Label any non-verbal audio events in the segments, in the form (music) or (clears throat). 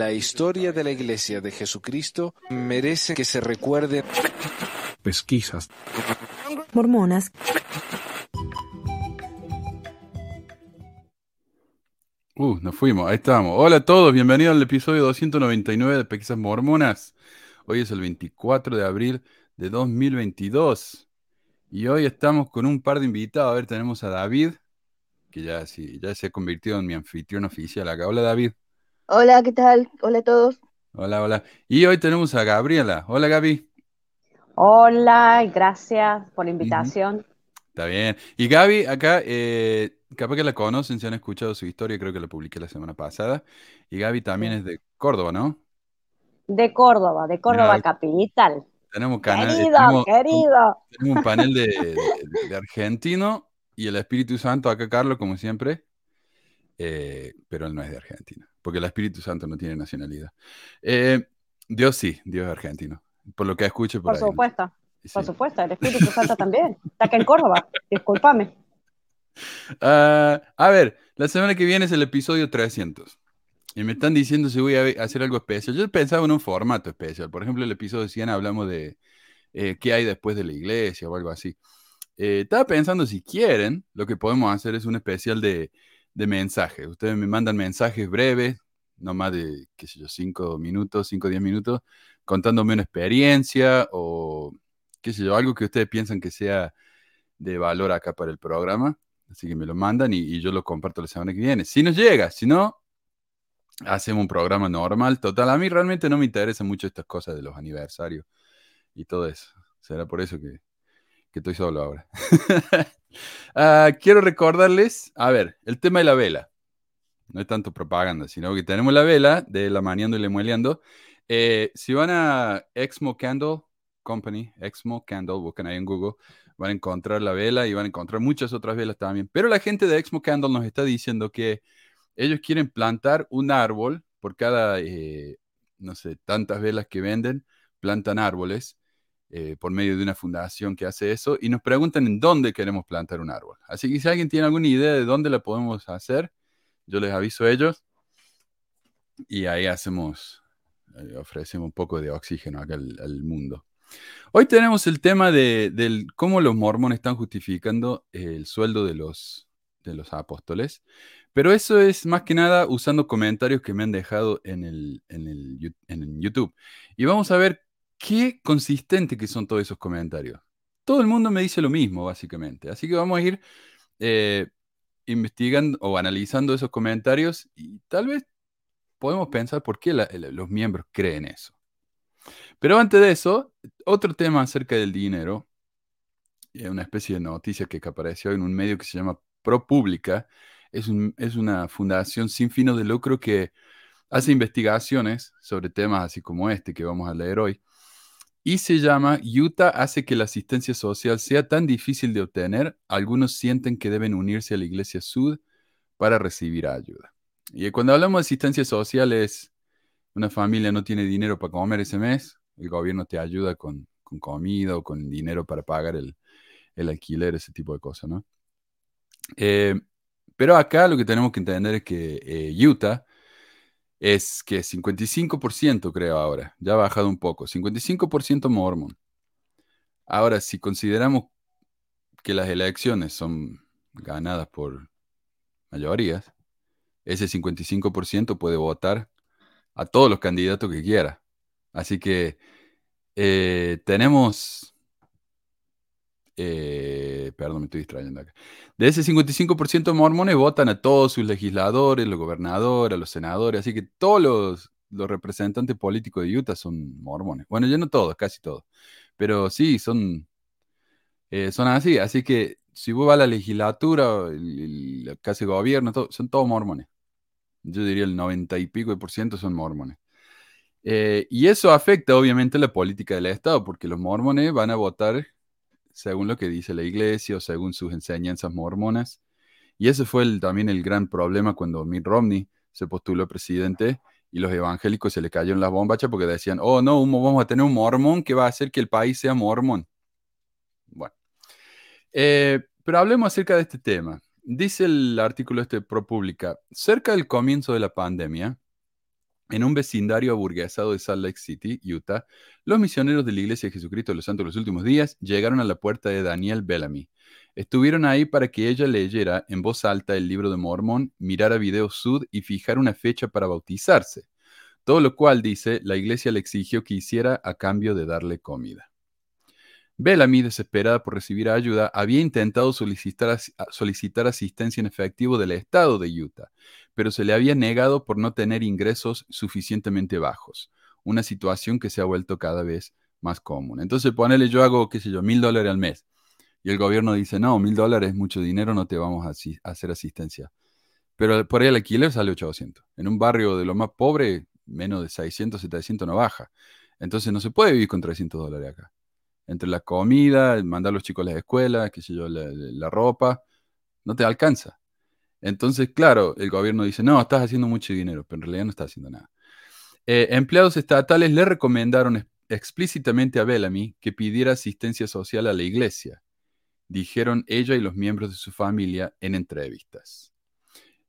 La historia de la Iglesia de Jesucristo merece que se recuerde. Pesquisas. Mormonas. Uh, nos fuimos, ahí estamos. Hola a todos, bienvenidos al episodio 299 de Pesquisas Mormonas. Hoy es el 24 de abril de 2022. Y hoy estamos con un par de invitados. A ver, tenemos a David, que ya, sí, ya se ha convertido en mi anfitrión oficial acá. Hola David. Hola, ¿qué tal? Hola a todos. Hola, hola. Y hoy tenemos a Gabriela. Hola Gaby. Hola, y gracias por la invitación. Está bien. Y Gaby, acá, eh, capaz que la conocen, si han escuchado su historia, creo que la publiqué la semana pasada. Y Gaby también es de Córdoba, ¿no? De Córdoba, de Córdoba capital. Tenemos canal, Querido, tenemos, querido. tenemos un panel de, (laughs) de- de argentino y el Espíritu Santo, acá Carlos, como siempre, eh, pero él no es de Argentina, porque el Espíritu Santo no tiene nacionalidad. Eh, Dios sí, Dios es argentino, por lo que escucho por, Por ahí, ¿no? supuesto, Sí. por supuesto, el Espíritu Santo también. Está acá en Córdoba, discúlpame. (laughs) Ah, a ver, la semana que viene es el episodio 300. Y me están diciendo si voy a hacer algo especial. Yo pensaba en un formato especial. Por ejemplo, el episodio 100 hablamos de eh, qué hay después de la iglesia o algo así. Eh, estaba pensando, si quieren, lo que podemos hacer es un especial de, de mensajes. Ustedes me mandan mensajes breves, no más de, qué sé yo, 5 minutos, 5 o 10 minutos, contándome una experiencia o, qué sé yo, algo que ustedes piensan que sea de valor acá para el programa. Así que me lo mandan y, yo lo comparto la semana que viene. Si nos llega, si no, hacemos un programa normal. Total, a mí realmente no me interesan mucho estas cosas de los aniversarios y todo eso. Será por eso que, que estoy solo ahora. (laughs) Ah, quiero recordarles, a ver, el tema de la vela. No es tanto propaganda, sino que tenemos la vela de la Maniando y Lemueleando. Eh, si van a Exmo Candle Company, Exmo Candle, buscan ahí en Google, van a encontrar la vela y van a encontrar muchas otras velas también. Pero la gente de Exmo Candle nos está diciendo que ellos quieren plantar un árbol por cada, eh, no sé, tantas velas que venden, plantan árboles eh, por medio de una fundación que hace eso y nos preguntan en dónde queremos plantar un árbol. Así que si alguien tiene alguna idea de dónde la podemos hacer, yo les aviso a ellos y ahí hacemos, eh, ofrecemos un poco de oxígeno acá al, mundo. Hoy tenemos el tema de cómo los mormones están justificando el sueldo de los, de los apóstoles, pero eso es más que nada usando comentarios que me han dejado en el, en el, en YouTube. Y vamos a ver qué consistente que son todos esos comentarios. Todo el mundo me dice lo mismo, básicamente. Así que vamos a ir eh, investigando o analizando esos comentarios y tal vez podemos pensar por qué los miembros creen eso. Pero antes de eso, otro tema acerca del dinero, eh, una especie de noticia que apareció en un medio que se llama ProPublica, es, es una fundación sin fines de lucro que hace investigaciones sobre temas así como este que vamos a leer hoy. Y se llama Utah hace que la asistencia social sea tan difícil de obtener, algunos sienten que deben unirse a la Iglesia Sud para recibir ayuda. Y cuando hablamos de asistencia social es una familia no tiene dinero para comer ese mes, el gobierno te ayuda con, con comida o con dinero para pagar el, el alquiler, ese tipo de cosas, ¿no? Eh, pero acá lo que tenemos que entender es que eh, Utah es que 55% creo ahora, ya ha bajado un poco, 55% mormón. Ahora, si consideramos que las elecciones son ganadas por mayorías, ese 55% puede votar a todos los candidatos que quiera. Así que eh, tenemos, eh, perdón, me estoy distrayendo acá. De ese 55% de mormones votan a todos sus legisladores, los gobernadores, los senadores, así que todos los, representantes políticos de Utah son mormones. Bueno, ya no todos, casi todos, pero sí, son, eh, son así. Así que si vos vas a la legislatura, el, de gobierno, son todos mormones. Yo diría el 90 y pico de por ciento son mormones. Eh, y eso afecta obviamente la política del Estado, porque los mormones van a votar según lo que dice la iglesia o según sus enseñanzas mormonas. Y ese fue también el gran problema cuando Mitt Romney se postuló presidente y los evangélicos se le cayeron las bombachas porque decían, oh no, vamos a tener un mormón que va a hacer que el país sea mormón. Bueno, Eh, pero hablemos acerca de este tema. Dice el artículo este ProPublica, cerca del comienzo de la pandemia, En un vecindario aburguesado de Salt Lake City, Utah, los misioneros de la Iglesia de Jesucristo de los Santos de los Últimos Días llegaron a la puerta de Daniel Bellamy. Estuvieron ahí para que ella leyera en voz alta el libro de Mormón, mirara video Sud y fijara una fecha para bautizarse. Todo lo cual, dice, la iglesia le exigió que hiciera a cambio de darle comida. Bellamy, desesperada por recibir ayuda, había intentado solicitar, asistencia en efectivo del estado de Utah, pero se le había negado por no tener ingresos suficientemente bajos, una situación que se ha vuelto cada vez más común. Entonces, ponele, yo hago, qué sé yo, mil dólares al mes, y el gobierno dice, no, mil dólares es mucho dinero, no te vamos a, hacer asistencia. Pero por ahí el alquiler sale 800. En un barrio de lo más pobre, menos de 600, 700 no baja. Entonces no se puede vivir con 300 dólares acá entre la comida, mandar a los chicos a la escuela, qué sé yo, la, ropa, no te alcanza. Entonces, claro, el gobierno dice, no, estás haciendo mucho dinero, pero en realidad no está haciendo nada. Eh, empleados estatales le recomendaron explícitamente a Bellamy que pidiera asistencia social a la iglesia, dijeron ella y los miembros de su familia en entrevistas.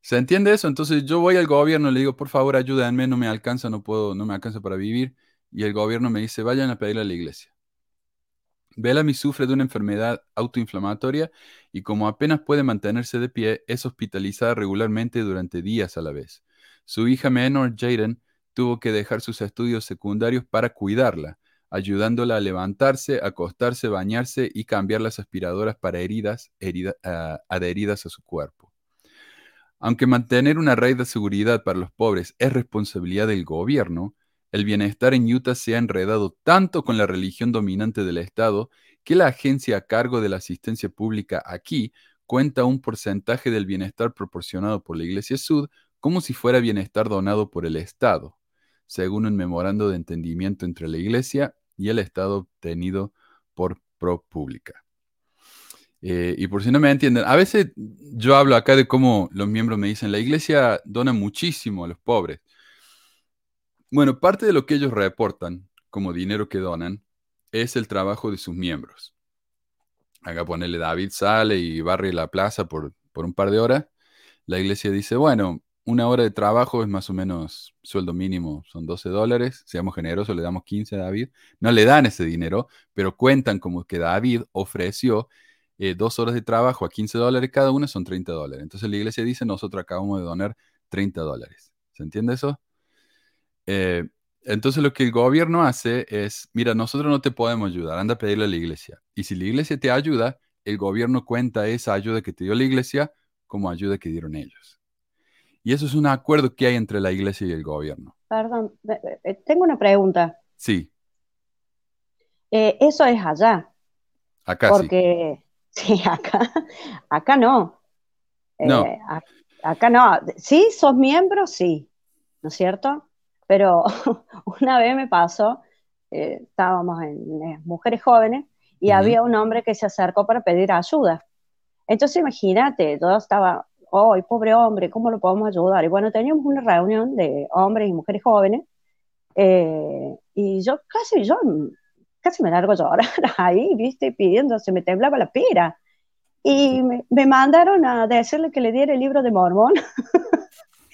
¿Se entiende eso? Entonces yo voy al gobierno y le digo, por favor, ayúdenme, no me alcanza, no puedo, no me alcanza para vivir. Y el gobierno me dice, vayan a pedirle a la iglesia. Bellamy sufre de una enfermedad autoinflamatoria y como apenas puede mantenerse de pie, es hospitalizada regularmente durante días a la vez. Su hija menor, Jaden, tuvo que dejar sus estudios secundarios para cuidarla, ayudándola a levantarse, acostarse, bañarse y cambiar las aspiradoras para heridas ah, adheridas a su cuerpo. Aunque mantener una red de seguridad para los pobres es responsabilidad del gobierno, el bienestar en Utah se ha enredado tanto con la religión dominante del Estado que la agencia a cargo de la asistencia pública aquí cuenta un porcentaje del bienestar proporcionado por la Iglesia Sud como si fuera bienestar donado por el Estado, según un memorando de entendimiento entre la Iglesia y el Estado obtenido por ProPublica. Eh, y por si no me entienden, a veces yo hablo acá de cómo los miembros me dicen, la Iglesia dona muchísimo a los pobres. Bueno, parte de lo que ellos reportan como dinero que donan es el trabajo de sus miembros. Acá ponerle David sale y barre la plaza por, por un par de horas. La iglesia dice, bueno, una hora de trabajo es más o menos sueldo mínimo, son 12 dólares. Seamos generosos, le damos 15 a David. No le dan ese dinero, pero cuentan como que David ofreció eh, dos horas de trabajo a 15 dólares cada una, son 30 dólares. Entonces la iglesia dice, nosotros acabamos de donar 30 dólares. ¿Se entiende eso? Eh, entonces lo que el gobierno hace es, mira, nosotros no te podemos ayudar, anda a pedirle a la iglesia. Y si la iglesia te ayuda, el gobierno cuenta esa ayuda que te dio la iglesia como ayuda que dieron ellos. Y eso es un acuerdo que hay entre la iglesia y el gobierno. Perdón, eh, tengo una pregunta. Sí. Eh, eso es allá. Acá porque, sí. (laughs) sí, acá, acá no. no. acá no. Sí, sos miembro, sí. ¿No es cierto? Pero (laughs) una vez me pasó, eh, estábamos en, mujeres jóvenes y había un hombre que se acercó para pedir ayuda. Entonces imagínate, todo estaba, oh, pobre hombre, ¿cómo lo podemos ayudar? Y bueno, teníamos una reunión de hombres y mujeres jóvenes eh, y yo casi, yo casi me largo a llorar (laughs) ahí, viste, pidiendo, se me temblaba la pera. Y me, me mandaron a decirle que le diera el libro de Mormón (laughs)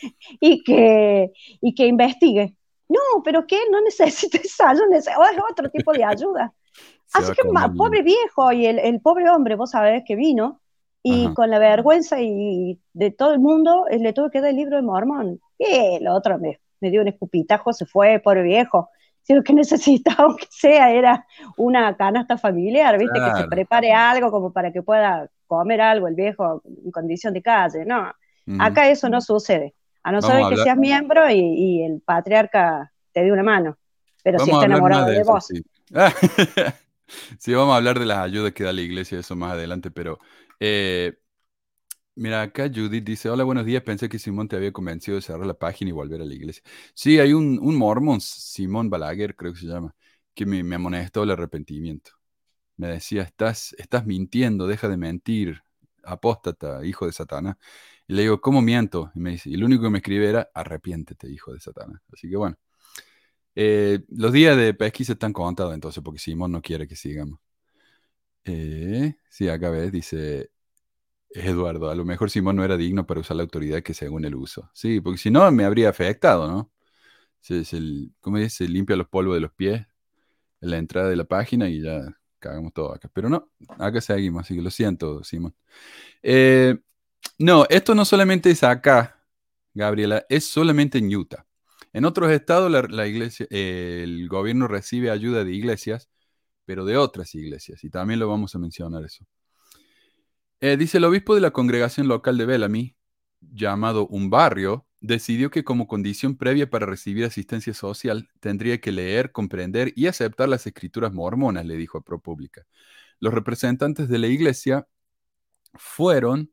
(laughs) y que, y que investigue. No, pero que no necesita esa ayuda, es otro tipo de ayuda. (laughs) Así que, pobre viejo y el, el, pobre hombre, vos sabés que vino, y con la vergüenza y de todo el mundo, eh, le tuve que dar el libro de Mormón. Y el otro me, me dio un escupitajo, se fue, pobre viejo. Si lo que (laughs) necesitaba, aunque sea, era una canasta familiar, ¿viste? Que se prepare algo como para que pueda comer algo el viejo en condición de calle. No, acá eso no sucede. A no ser que seas miembro y, el patriarca te dé una mano. Pero si está enamorado de, vos. (laughs) Sí. vamos a hablar de las ayudas que da la iglesia, eso más adelante, pero eh, mira, acá Judith dice, hola, buenos días, pensé que Simón te había convencido de cerrar la página y volver a la iglesia. Sí, hay un, un mormón, Simón Balaguer, creo que se llama, que me, me amonestó el arrepentimiento. Me decía, estás, estás mintiendo, deja de mentir, apóstata, hijo de Satanás. Y le digo, ¿cómo miento? Y me dice, y el único que me escribe era, arrepiéntete, hijo de Satanás. Así que bueno, eh, los días de pesquisa están contados entonces, porque Simón no quiere que sigamos. Eh, sí, acá ves, dice Eduardo, a lo mejor Simón no era digno para usar la autoridad que según él uso. Sí, porque si no me habría afectado, ¿no? se, se, ¿cómo dice? se limpia los polvos de los pies en la entrada de la página y ya cagamos todo acá. Pero no, acá seguimos, así que lo siento, Simón. Eh, no, esto no solamente es acá, Gabriela, es solamente en Utah. En otros estados la, iglesia, el gobierno recibe ayuda de iglesias, pero de otras iglesias, y también lo vamos a mencionar eso. Eh, dice el obispo de la congregación local de Bellamy, llamado un barrio, decidió que como condición previa para recibir asistencia social tendría que leer, comprender y aceptar las escrituras mormonas, le dijo a ProPublica. Los representantes de la iglesia fueron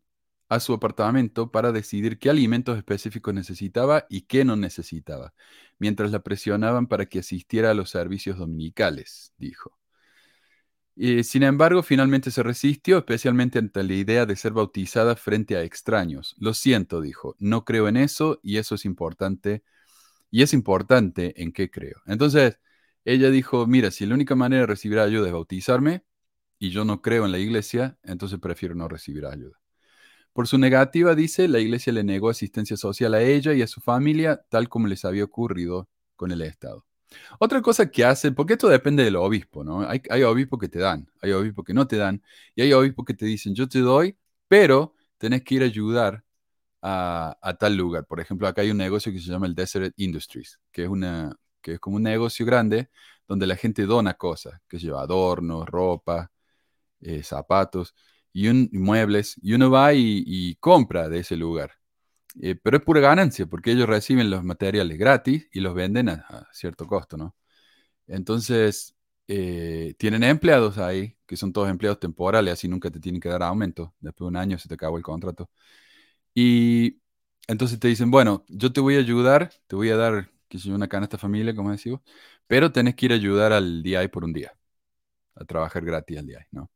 a su apartamento para decidir qué alimentos específicos necesitaba y qué no necesitaba, mientras la presionaban para que asistiera a los servicios dominicales, dijo. Y, sin embargo, finalmente se resistió, especialmente ante la idea de ser bautizada frente a extraños. Lo siento, dijo, no creo en eso y eso es importante. Y es importante en qué creo. Entonces, ella dijo, mira, si la única manera de recibir ayuda es bautizarme y yo no creo en la iglesia, entonces prefiero no recibir ayuda. Por su negativa, dice, la iglesia le negó asistencia social a ella y a su familia, tal como les había ocurrido con el Estado. Otra cosa que hace, porque esto depende del obispo, ¿no? Hay, hay obispos que te dan, hay obispos que no te dan, y hay obispos que te dicen, yo te doy, pero tenés que ir a ayudar a, tal lugar. Por ejemplo, acá hay un negocio que se llama el Desert Industries, que es, una, que es como un negocio grande donde la gente dona cosas, que lleva adornos, ropa, eh, zapatos y, muebles, y uno va y, compra de ese lugar. Eh, pero es pura ganancia, porque ellos reciben los materiales gratis y los venden a, cierto costo, ¿no? Entonces, eh, tienen empleados ahí, que son todos empleados temporales, así nunca te tienen que dar aumento. Después de un año se te acabó el contrato. Y entonces te dicen, bueno, yo te voy a ayudar, te voy a dar, que soy una canasta familia, como decimos, pero tenés que ir a ayudar al DI por un día, a trabajar gratis al DI, ¿no?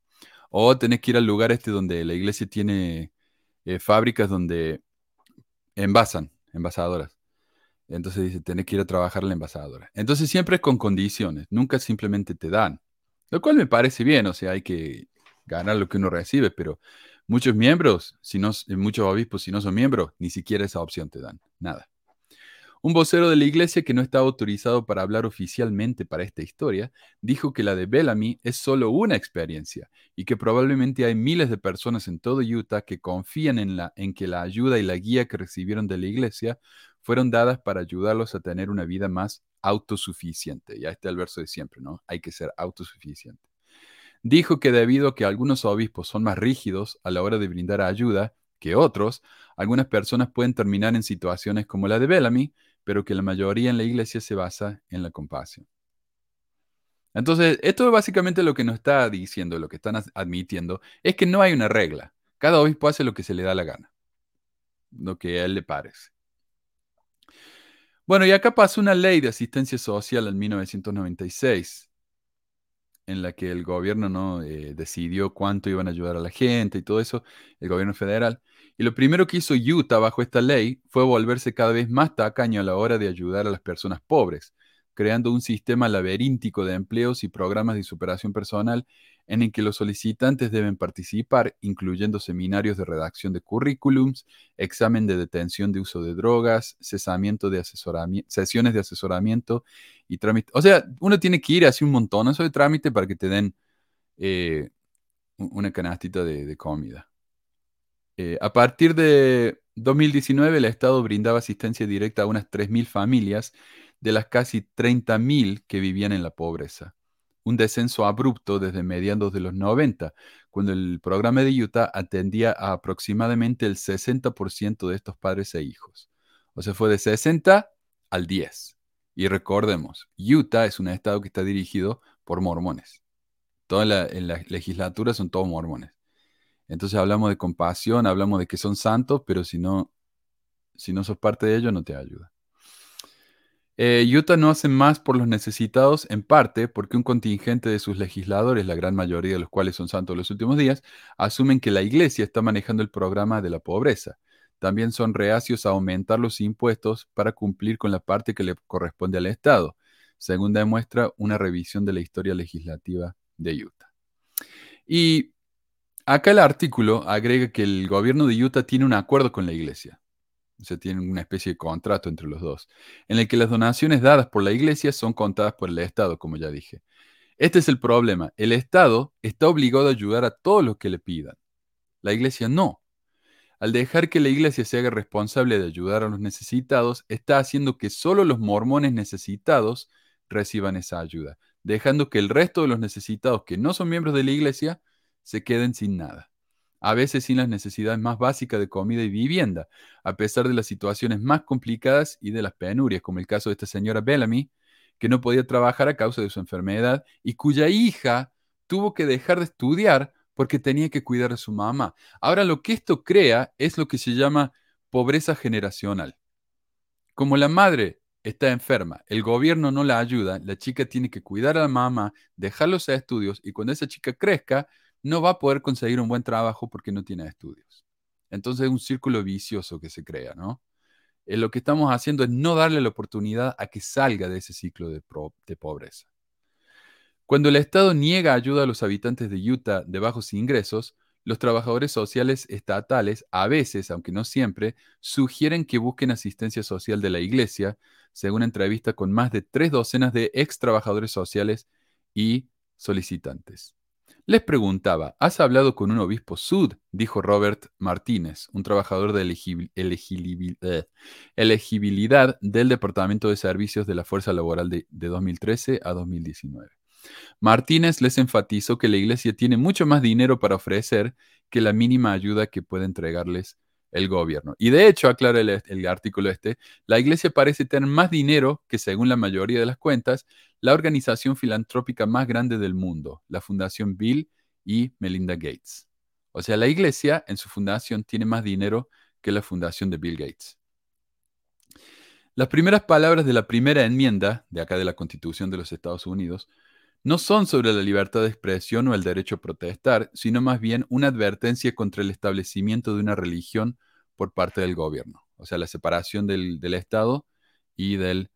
O tenés que ir al lugar este donde la iglesia tiene eh, fábricas donde envasan, envasadoras. Entonces dice, tenés que ir a trabajar la envasadora. Entonces siempre es con condiciones, nunca simplemente te dan. Lo cual me parece bien, o sea, hay que ganar lo que uno recibe, pero muchos miembros, si no, muchos obispos, si no son miembros, ni siquiera esa opción te dan, nada. Un vocero de la iglesia que no estaba autorizado para hablar oficialmente para esta historia, dijo que la de Bellamy es solo una experiencia y que probablemente hay miles de personas en todo Utah que confían en, la, en que la ayuda y la guía que recibieron de la iglesia fueron dadas para ayudarlos a tener una vida más autosuficiente. Ya está el verso de siempre, ¿no? Hay que ser autosuficiente. Dijo que debido a que algunos obispos son más rígidos a la hora de brindar ayuda que otros, algunas personas pueden terminar en situaciones como la de Bellamy, pero que la mayoría en la iglesia se basa en la compasión. Entonces, esto es básicamente lo que nos está diciendo, lo que están admitiendo, es que no hay una regla. Cada obispo hace lo que se le da la gana, lo que a él le parece. Bueno, y acá pasó una ley de asistencia social en 1996, en la que el gobierno ¿no? Eh, decidió cuánto iban a ayudar a la gente y todo eso, el gobierno federal. Y lo primero que hizo Utah bajo esta ley fue volverse cada vez más tacaño a la hora de ayudar a las personas pobres, creando un sistema laberíntico de empleos y programas de superación personal en el que los solicitantes deben participar, incluyendo seminarios de redacción de currículums, examen de detención de uso de drogas, cesamiento de sesiones de asesoramiento y trámite. O sea, uno tiene que ir a hacer un montón de trámite para que te den eh, una canastita de comida. Eh, a partir de 2019, el Estado brindaba asistencia directa a unas 3.000 familias de las casi 30.000 que vivían en la pobreza. Un descenso abrupto desde mediados de los 90, cuando el programa de Utah atendía a aproximadamente el 60% de estos padres e hijos. O sea, fue de 60 al 10. Y recordemos, Utah es un estado que está dirigido por mormones. Toda la, en la legislatura son todos mormones. Entonces hablamos de compasión, hablamos de que son santos, pero si no, si no sos parte de ellos, no te ayuda. Eh, Utah no hace más por los necesitados, en parte porque un contingente de sus legisladores, la gran mayoría de los cuales son santos los últimos días, asumen que la iglesia está manejando el programa de la pobreza. También son reacios a aumentar los impuestos para cumplir con la parte que le corresponde al Estado, según demuestra una revisión de la historia legislativa de Utah. Y Acá el artículo agrega que el gobierno de Utah tiene un acuerdo con la iglesia. o sea, tienen una especie de contrato entre los dos, en el que las donaciones dadas por la iglesia son contadas por el Estado, como ya dije. Este es el problema. El Estado está obligado a ayudar a todos los que le pidan. La iglesia no. Al dejar que la iglesia se haga responsable de ayudar a los necesitados, está haciendo que solo los mormones necesitados reciban esa ayuda, dejando que el resto de los necesitados que no son miembros de la iglesia se queden sin nada a veces sin las necesidades más básicas de comida y vivienda, a pesar de las situaciones más complicadas y de las penurias, como el caso de esta señora Bellamy, que no podía trabajar a causa de su enfermedad y cuya hija tuvo que dejar de estudiar porque tenía que cuidar a su mamá. Ahora lo que esto crea es lo que se llama pobreza generacional. Como la madre está enferma, el gobierno no la ayuda, la chica tiene que cuidar a la mamá, dejarlos a estudios y cuando esa chica crezca, no va a poder conseguir un buen trabajo porque no tiene estudios. Entonces es un círculo vicioso que se crea, ¿no? Eh, lo que estamos haciendo es no darle la oportunidad a que salga de ese ciclo de, de pobreza. Cuando el Estado niega ayuda a los habitantes de Utah de bajos ingresos, los trabajadores sociales estatales, a veces, aunque no siempre, sugieren que busquen asistencia social de la Iglesia, según entrevista con más de tres docenas de ex trabajadores sociales y solicitantes. Les preguntaba, ¿has hablado con un obispo sud? Dijo Robert Martínez, un trabajador de eh, elegibilidad del Departamento de Servicios de la Fuerza Laboral de, 2013 a 2019. Martínez les enfatizó que la iglesia tiene mucho más dinero para ofrecer que la mínima ayuda que puede entregarles el gobierno. Y de hecho, aclara el, el, artículo este, la iglesia parece tener más dinero que, según la mayoría de las cuentas, la organización filantrópica más grande del mundo, la Fundación Bill y Melinda Gates. O sea, la iglesia en su fundación tiene más dinero que la fundación de Bill Gates. Las primeras palabras de la primera enmienda, de acá de la Constitución de los Estados Unidos, no son sobre la libertad de expresión o el derecho a protestar, sino más bien una advertencia contra el establecimiento de una religión por parte del gobierno, o sea, la separación del, Estado y eh,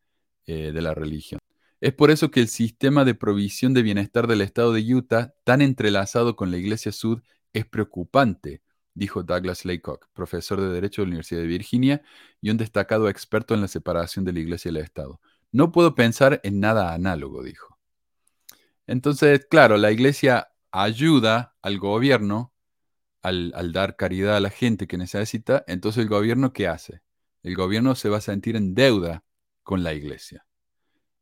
de la religión. Es por eso que el sistema de provisión de bienestar del estado de Utah, tan entrelazado con la Iglesia Sud, es preocupante, dijo Douglas Laycock, profesor de Derecho de la Universidad de Virginia y un destacado experto en la separación de la Iglesia y el Estado. No puedo pensar en nada análogo, dijo. Entonces, claro, la Iglesia ayuda al gobierno al, dar caridad a la gente que necesita, entonces el gobierno, ¿qué hace? El gobierno se va a sentir en deuda con la Iglesia.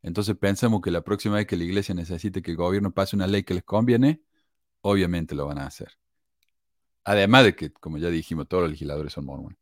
Entonces pensemos que la próxima vez que la iglesia necesite que el gobierno pase una ley que les conviene, obviamente lo van a hacer. Además de que, como ya dijimos, todos los legisladores son mormones.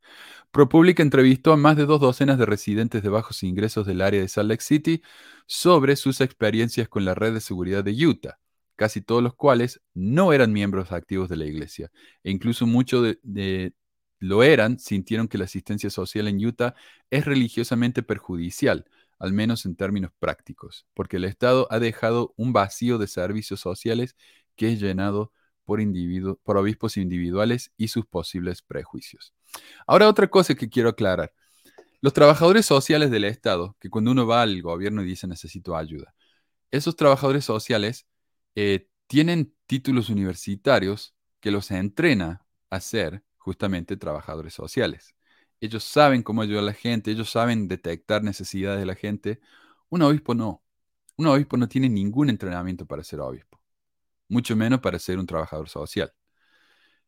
ProPublica entrevistó a más de dos docenas de residentes de bajos ingresos del área de Salt Lake City sobre sus experiencias con la red de seguridad de Utah, casi todos los cuales no eran miembros activos de la iglesia, e incluso muchos de, de lo eran, sintieron que la asistencia social en Utah es religiosamente perjudicial, al menos en términos prácticos, porque el Estado ha dejado un vacío de servicios sociales que es llenado por, por obispos individuales y sus posibles prejuicios. Ahora otra cosa que quiero aclarar. Los trabajadores sociales del Estado, que cuando uno va al gobierno y dice necesito ayuda, esos trabajadores sociales eh, tienen títulos universitarios que los entrena a ser justamente trabajadores sociales ellos saben cómo ayudar a la gente, ellos saben detectar necesidades de la gente. Un obispo no. Un obispo no tiene ningún entrenamiento para ser obispo, mucho menos para ser un trabajador social.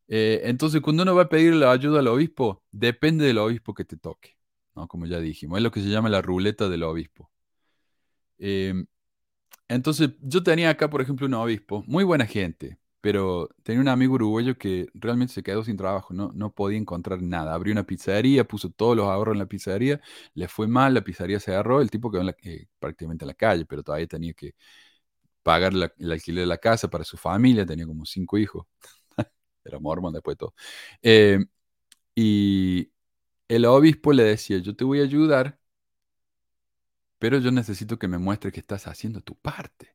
Eh, entonces, cuando uno va a pedir la ayuda al obispo, depende del obispo que te toque, ¿no? como ya dijimos, es lo que se llama la ruleta del obispo. Em, entonces, yo tenía acá, por ejemplo, un obispo, muy buena gente, pero tenía un amigo uruguayo que realmente se quedó sin trabajo, no, no podía encontrar nada. Abrió una pizzería, puso todos los ahorros en la pizzería, le fue mal, la pizzería se agarró, el tipo quedó eh, prácticamente en la calle, pero todavía tenía que pagar el alquiler de la casa para su familia, tenía como cinco hijos, (laughs) era mormón después de todo. Eh, y el obispo le decía, yo te voy a ayudar, pero yo necesito que me muestres que estás haciendo tu parte.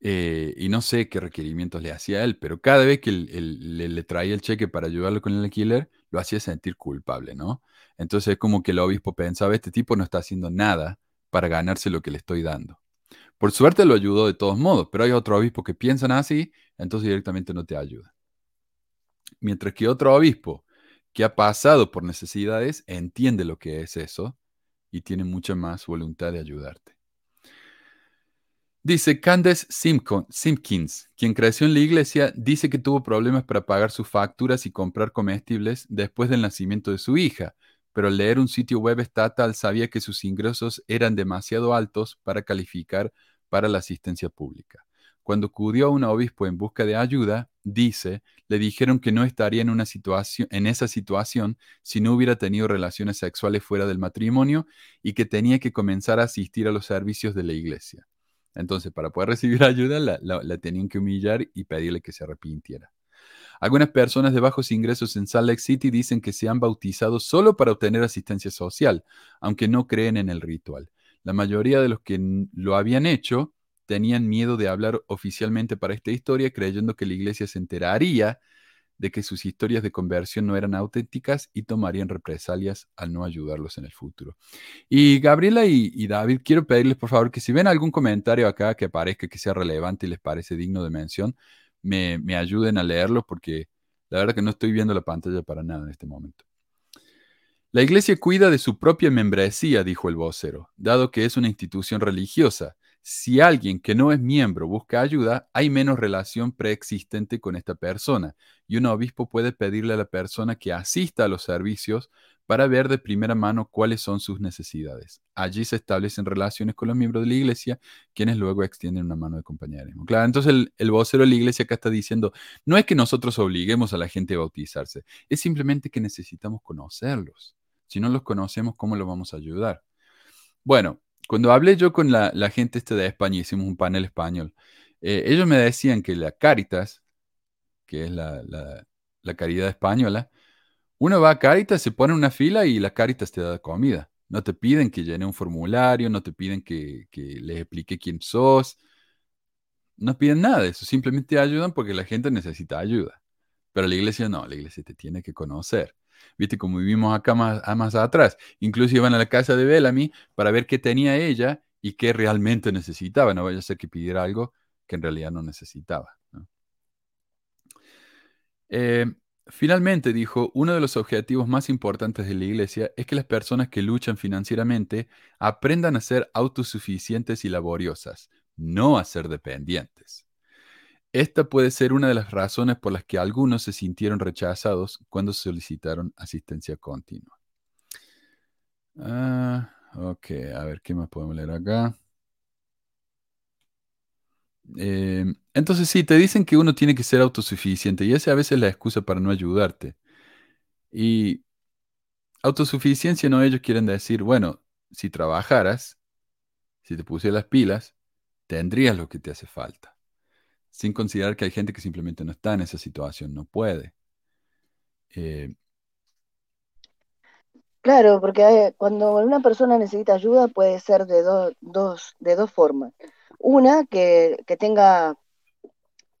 Eh, y no sé qué requerimientos le hacía él, pero cada vez que le, traía el cheque para ayudarlo con el alquiler, lo hacía sentir culpable, ¿no? Entonces es como que el obispo pensaba, este tipo no está haciendo nada para ganarse lo que le estoy dando. Por suerte lo ayudó de todos modos, pero hay otro obispo que piensan así, entonces directamente no te ayuda. Mientras que otro obispo que ha pasado por necesidades entiende lo que es eso y tiene mucha más voluntad de ayudarte. Dice Candace Simpkins, quien creció en la iglesia, dice que tuvo problemas para pagar sus facturas y comprar comestibles después del nacimiento de su hija, pero al leer un sitio web estatal sabía que sus ingresos eran demasiado altos para calificar para la asistencia pública. Cuando acudió a un obispo en busca de ayuda, dice, le dijeron que no estaría en, una situación, en esa situación si no hubiera tenido relaciones sexuales fuera del matrimonio y que tenía que comenzar a asistir a los servicios de la iglesia. Entonces, para poder recibir (laughs) ayuda, la, tenían que humillar y pedirle que se arrepintiera. Algunas personas de bajos ingresos en Salt Lake City dicen que se han bautizado solo para obtener asistencia social, aunque no creen en el ritual. La mayoría de los que lo habían hecho tenían miedo de hablar oficialmente para esta historia, creyendo que la iglesia se enteraría de que sus historias de conversión no eran auténticas y tomarían represalias al no ayudarlos en el futuro. Y Gabriela y, David, quiero pedirles por favor que si ven algún comentario acá que parezca que sea relevante y les parece digno de mención, me, me ayuden a leerlo porque la verdad que no estoy viendo la pantalla para nada en este momento. La iglesia cuida de su propia membresía, dijo el vocero, dado que es una institución religiosa. Si alguien que no es miembro busca ayuda, hay menos relación preexistente con esta persona y un obispo puede pedirle a la persona que asista a los servicios para ver de primera mano cuáles son sus necesidades. Allí se establecen relaciones con los miembros de la iglesia, quienes luego extienden una mano de compañerismo. Claro, entonces el, el, vocero de la iglesia acá está diciendo, no es que nosotros obliguemos a la gente a bautizarse, es simplemente que necesitamos conocerlos. Si no los conocemos, ¿cómo los vamos a ayudar? Bueno, cuando hablé yo con la, gente este de España, hicimos un panel español, eh, ellos me decían que la Caritas, que es la, caridad española, uno va a Caritas, se pone en una fila y la Caritas te da comida. No te piden que llene un formulario, no te piden que, que les explique quién sos, no piden nada de eso, simplemente ayudan porque la gente necesita ayuda. Pero la iglesia no, la iglesia te tiene que conocer. Viste, como vivimos acá más, más atrás. Incluso iban a la casa de Bellamy para ver qué tenía ella y qué realmente necesitaba. No vaya a ser que pidiera algo que en realidad no necesitaba. Eh, finalmente, dijo, uno de los objetivos más importantes de la iglesia es que las personas que luchan financieramente aprendan a ser autosuficientes y laboriosas, no a ser dependientes. Esta puede ser una de las razones por las que algunos se sintieron rechazados cuando solicitaron asistencia continua. Ah, ok, a ver, ¿qué más podemos leer acá? Eh, entonces sí, te dicen que uno tiene que ser autosuficiente y esa a veces es la excusa para no ayudarte. Y autosuficiencia no ellos quieren decir, bueno, si trabajaras, si te pusieras las pilas, tendrías lo que te hace falta sin considerar que hay gente que simplemente no está en esa situación, no puede. Eh, claro, porque cuando una persona necesita ayuda puede ser de, dos, de dos formas. Una, que, tenga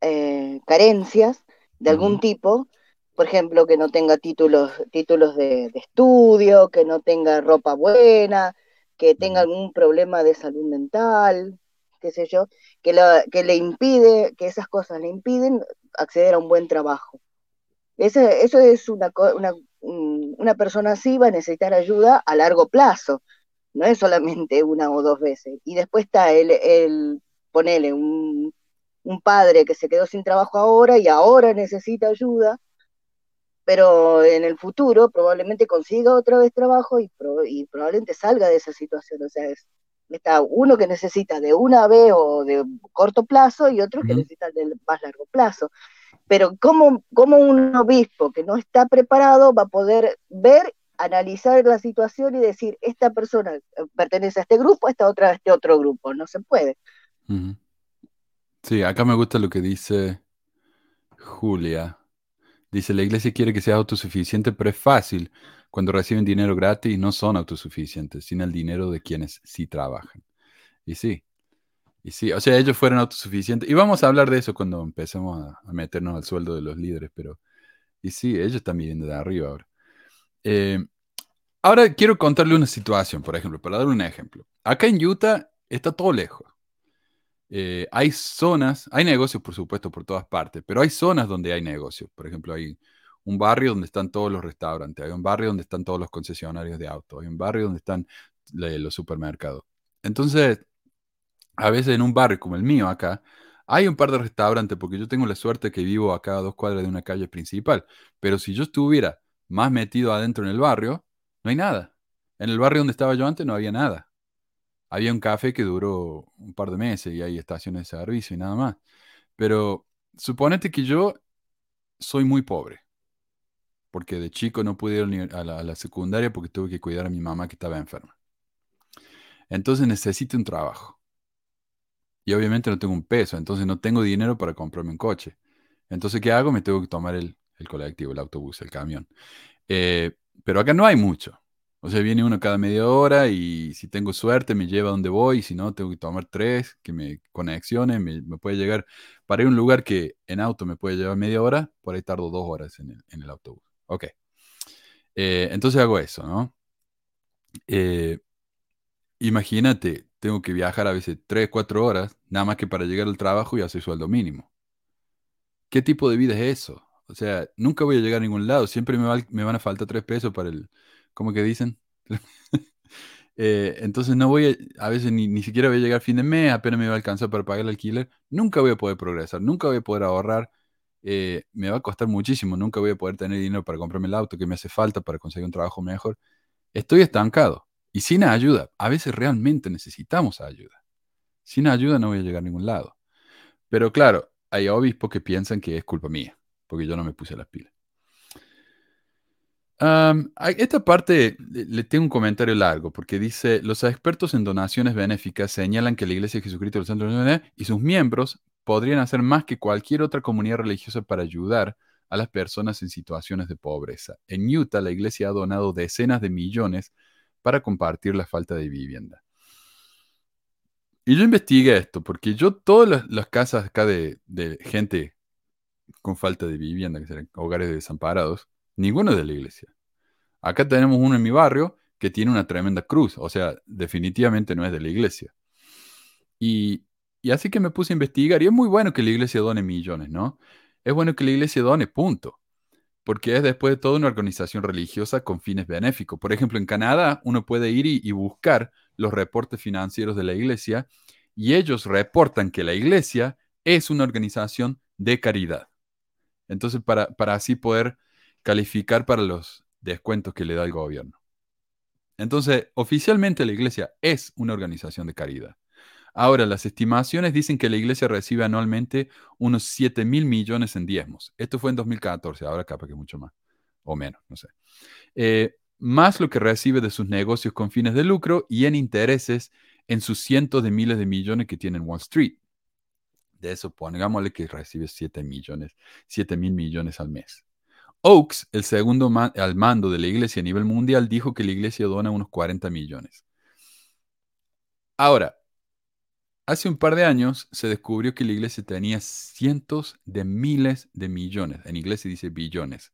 eh, carencias de algún tipo, por ejemplo, que no tenga títulos, títulos de, estudio, que no tenga ropa buena, que tenga algún problema de salud mental, qué sé yo, que, que le impide, que esas cosas le impiden acceder a un buen trabajo. eso es una, una, una, persona así va a necesitar ayuda a largo plazo, no es solamente una o dos veces. Y después está el, el ponele un, un padre que se quedó sin trabajo ahora y ahora necesita ayuda, pero en el futuro probablemente consiga otra vez trabajo y, y probablemente salga de esa situación. O sea, es, está uno que necesita de una vez o de corto plazo y otro que necesita de más largo plazo. Pero ¿cómo, ¿cómo, un obispo que no está preparado va a poder ver, analizar la situación y decir, esta persona eh, pertenece a este grupo, esta otra a este otro grupo? No se puede. Sí, acá me gusta lo que dice Julia. Dice, la iglesia quiere que sea autosuficiente, pero es fácil cuando reciben dinero gratis no son autosuficientes, sino el dinero de quienes sí trabajan. Y sí, y sí, o sea, ellos fueron autosuficientes. Y vamos a hablar de eso cuando empecemos a, meternos al sueldo de los líderes, pero, y sí, ellos están viviendo de arriba ahora. Eh, ahora quiero contarle una situación, por ejemplo, para dar un ejemplo. Acá en Utah está todo lejos. Eh, hay zonas, hay negocios por supuesto por todas partes, pero hay zonas donde hay negocios. Por ejemplo, hay un barrio donde están todos los restaurantes, hay un barrio donde están todos los concesionarios de autos, hay un barrio donde están los supermercados. Entonces, a veces en un barrio como el mío acá, hay un par de restaurantes, porque yo tengo la suerte que vivo acá a dos cuadras de una calle principal, pero si yo estuviera más metido adentro en el barrio, no hay nada. En el barrio donde estaba yo antes no había nada. Había un café que duró un par de meses y hay estaciones de servicio y nada más. Pero suponete que yo soy muy pobre, porque de chico no pude ir a la, a la secundaria porque tuve que cuidar a mi mamá que estaba enferma. Entonces necesito un trabajo. Y obviamente no tengo un peso, entonces no tengo dinero para comprarme un coche. Entonces, ¿qué hago? Me tengo que tomar el, colectivo, el autobús, el camión. Eh, pero acá no hay mucho. O sea, viene uno cada media hora y si tengo suerte me lleva a donde voy, si no, tengo que tomar tres, que me conexionen, me, puede llegar, para ir a un lugar que en auto me puede llevar media hora, por ahí tardo dos horas en el, autobús. Ok. Eh, entonces hago eso, ¿no? Eh, imagínate, tengo que viajar a veces 3, 4 horas, nada más que para llegar al trabajo y hacer sueldo mínimo. ¿Qué tipo de vida es eso? O sea, nunca voy a llegar a ningún lado, siempre me, me van a faltar 3 pesos para el, ¿cómo que dicen? (laughs) Eh, entonces no voy a, a veces ni, ni, siquiera voy a llegar a fin de mes, apenas me va a alcanzar para pagar el alquiler, nunca voy a poder progresar, nunca voy a poder ahorrar, eh, me va a costar muchísimo, nunca voy a poder tener dinero para comprarme el auto que me hace falta para conseguir un trabajo mejor. Estoy estancado. Y sin ayuda, a veces realmente necesitamos ayuda. Sin ayuda no voy a llegar a ningún lado. Pero claro, hay obispos que piensan que es culpa mía, porque yo no me puse las pilas. esta parte le tengo un comentario largo porque dice, los expertos en donaciones benéficas señalan que la Iglesia de Jesucristo de los y sus miembros podrían hacer más que cualquier otra comunidad religiosa para ayudar a las personas en situaciones de pobreza. En Utah, la Iglesia ha donado decenas de millones para compartir la falta de vivienda. Y yo investigué esto, porque yo todas las, casas acá de, gente con falta de vivienda, que hogares desamparados, ninguno de la iglesia. Acá tenemos uno en mi barrio que tiene una tremenda cruz, o sea, definitivamente no es de la iglesia. Y, y así que me puse a investigar, y es muy bueno que la iglesia done millones, ¿no? Es bueno que la iglesia done, punto porque es después de todo una organización religiosa con fines benéficos. Por ejemplo, en Canadá uno puede ir y, buscar los reportes financieros de la iglesia y ellos reportan que la iglesia es una organización de caridad. Entonces, para, para así poder calificar para los descuentos que le da el gobierno. Entonces, oficialmente la iglesia es una organización de caridad. Ahora, las estimaciones dicen que la iglesia recibe anualmente unos 7 mil millones en diezmos. Esto fue en 2014, ahora capaz que mucho más, o menos, no sé. Eh, más lo que recibe de sus negocios con fines de lucro y en intereses en sus cientos de miles de millones que tiene Wall Street. De eso pongámosle que recibe 7 millones, 7 mil millones al mes. Oaks, el segundo al mando de la iglesia a nivel mundial, dijo que la iglesia dona unos 40 millones. Ahora, Hace un par de años se descubrió que la iglesia tenía cientos de miles de millones. En inglés se dice billones,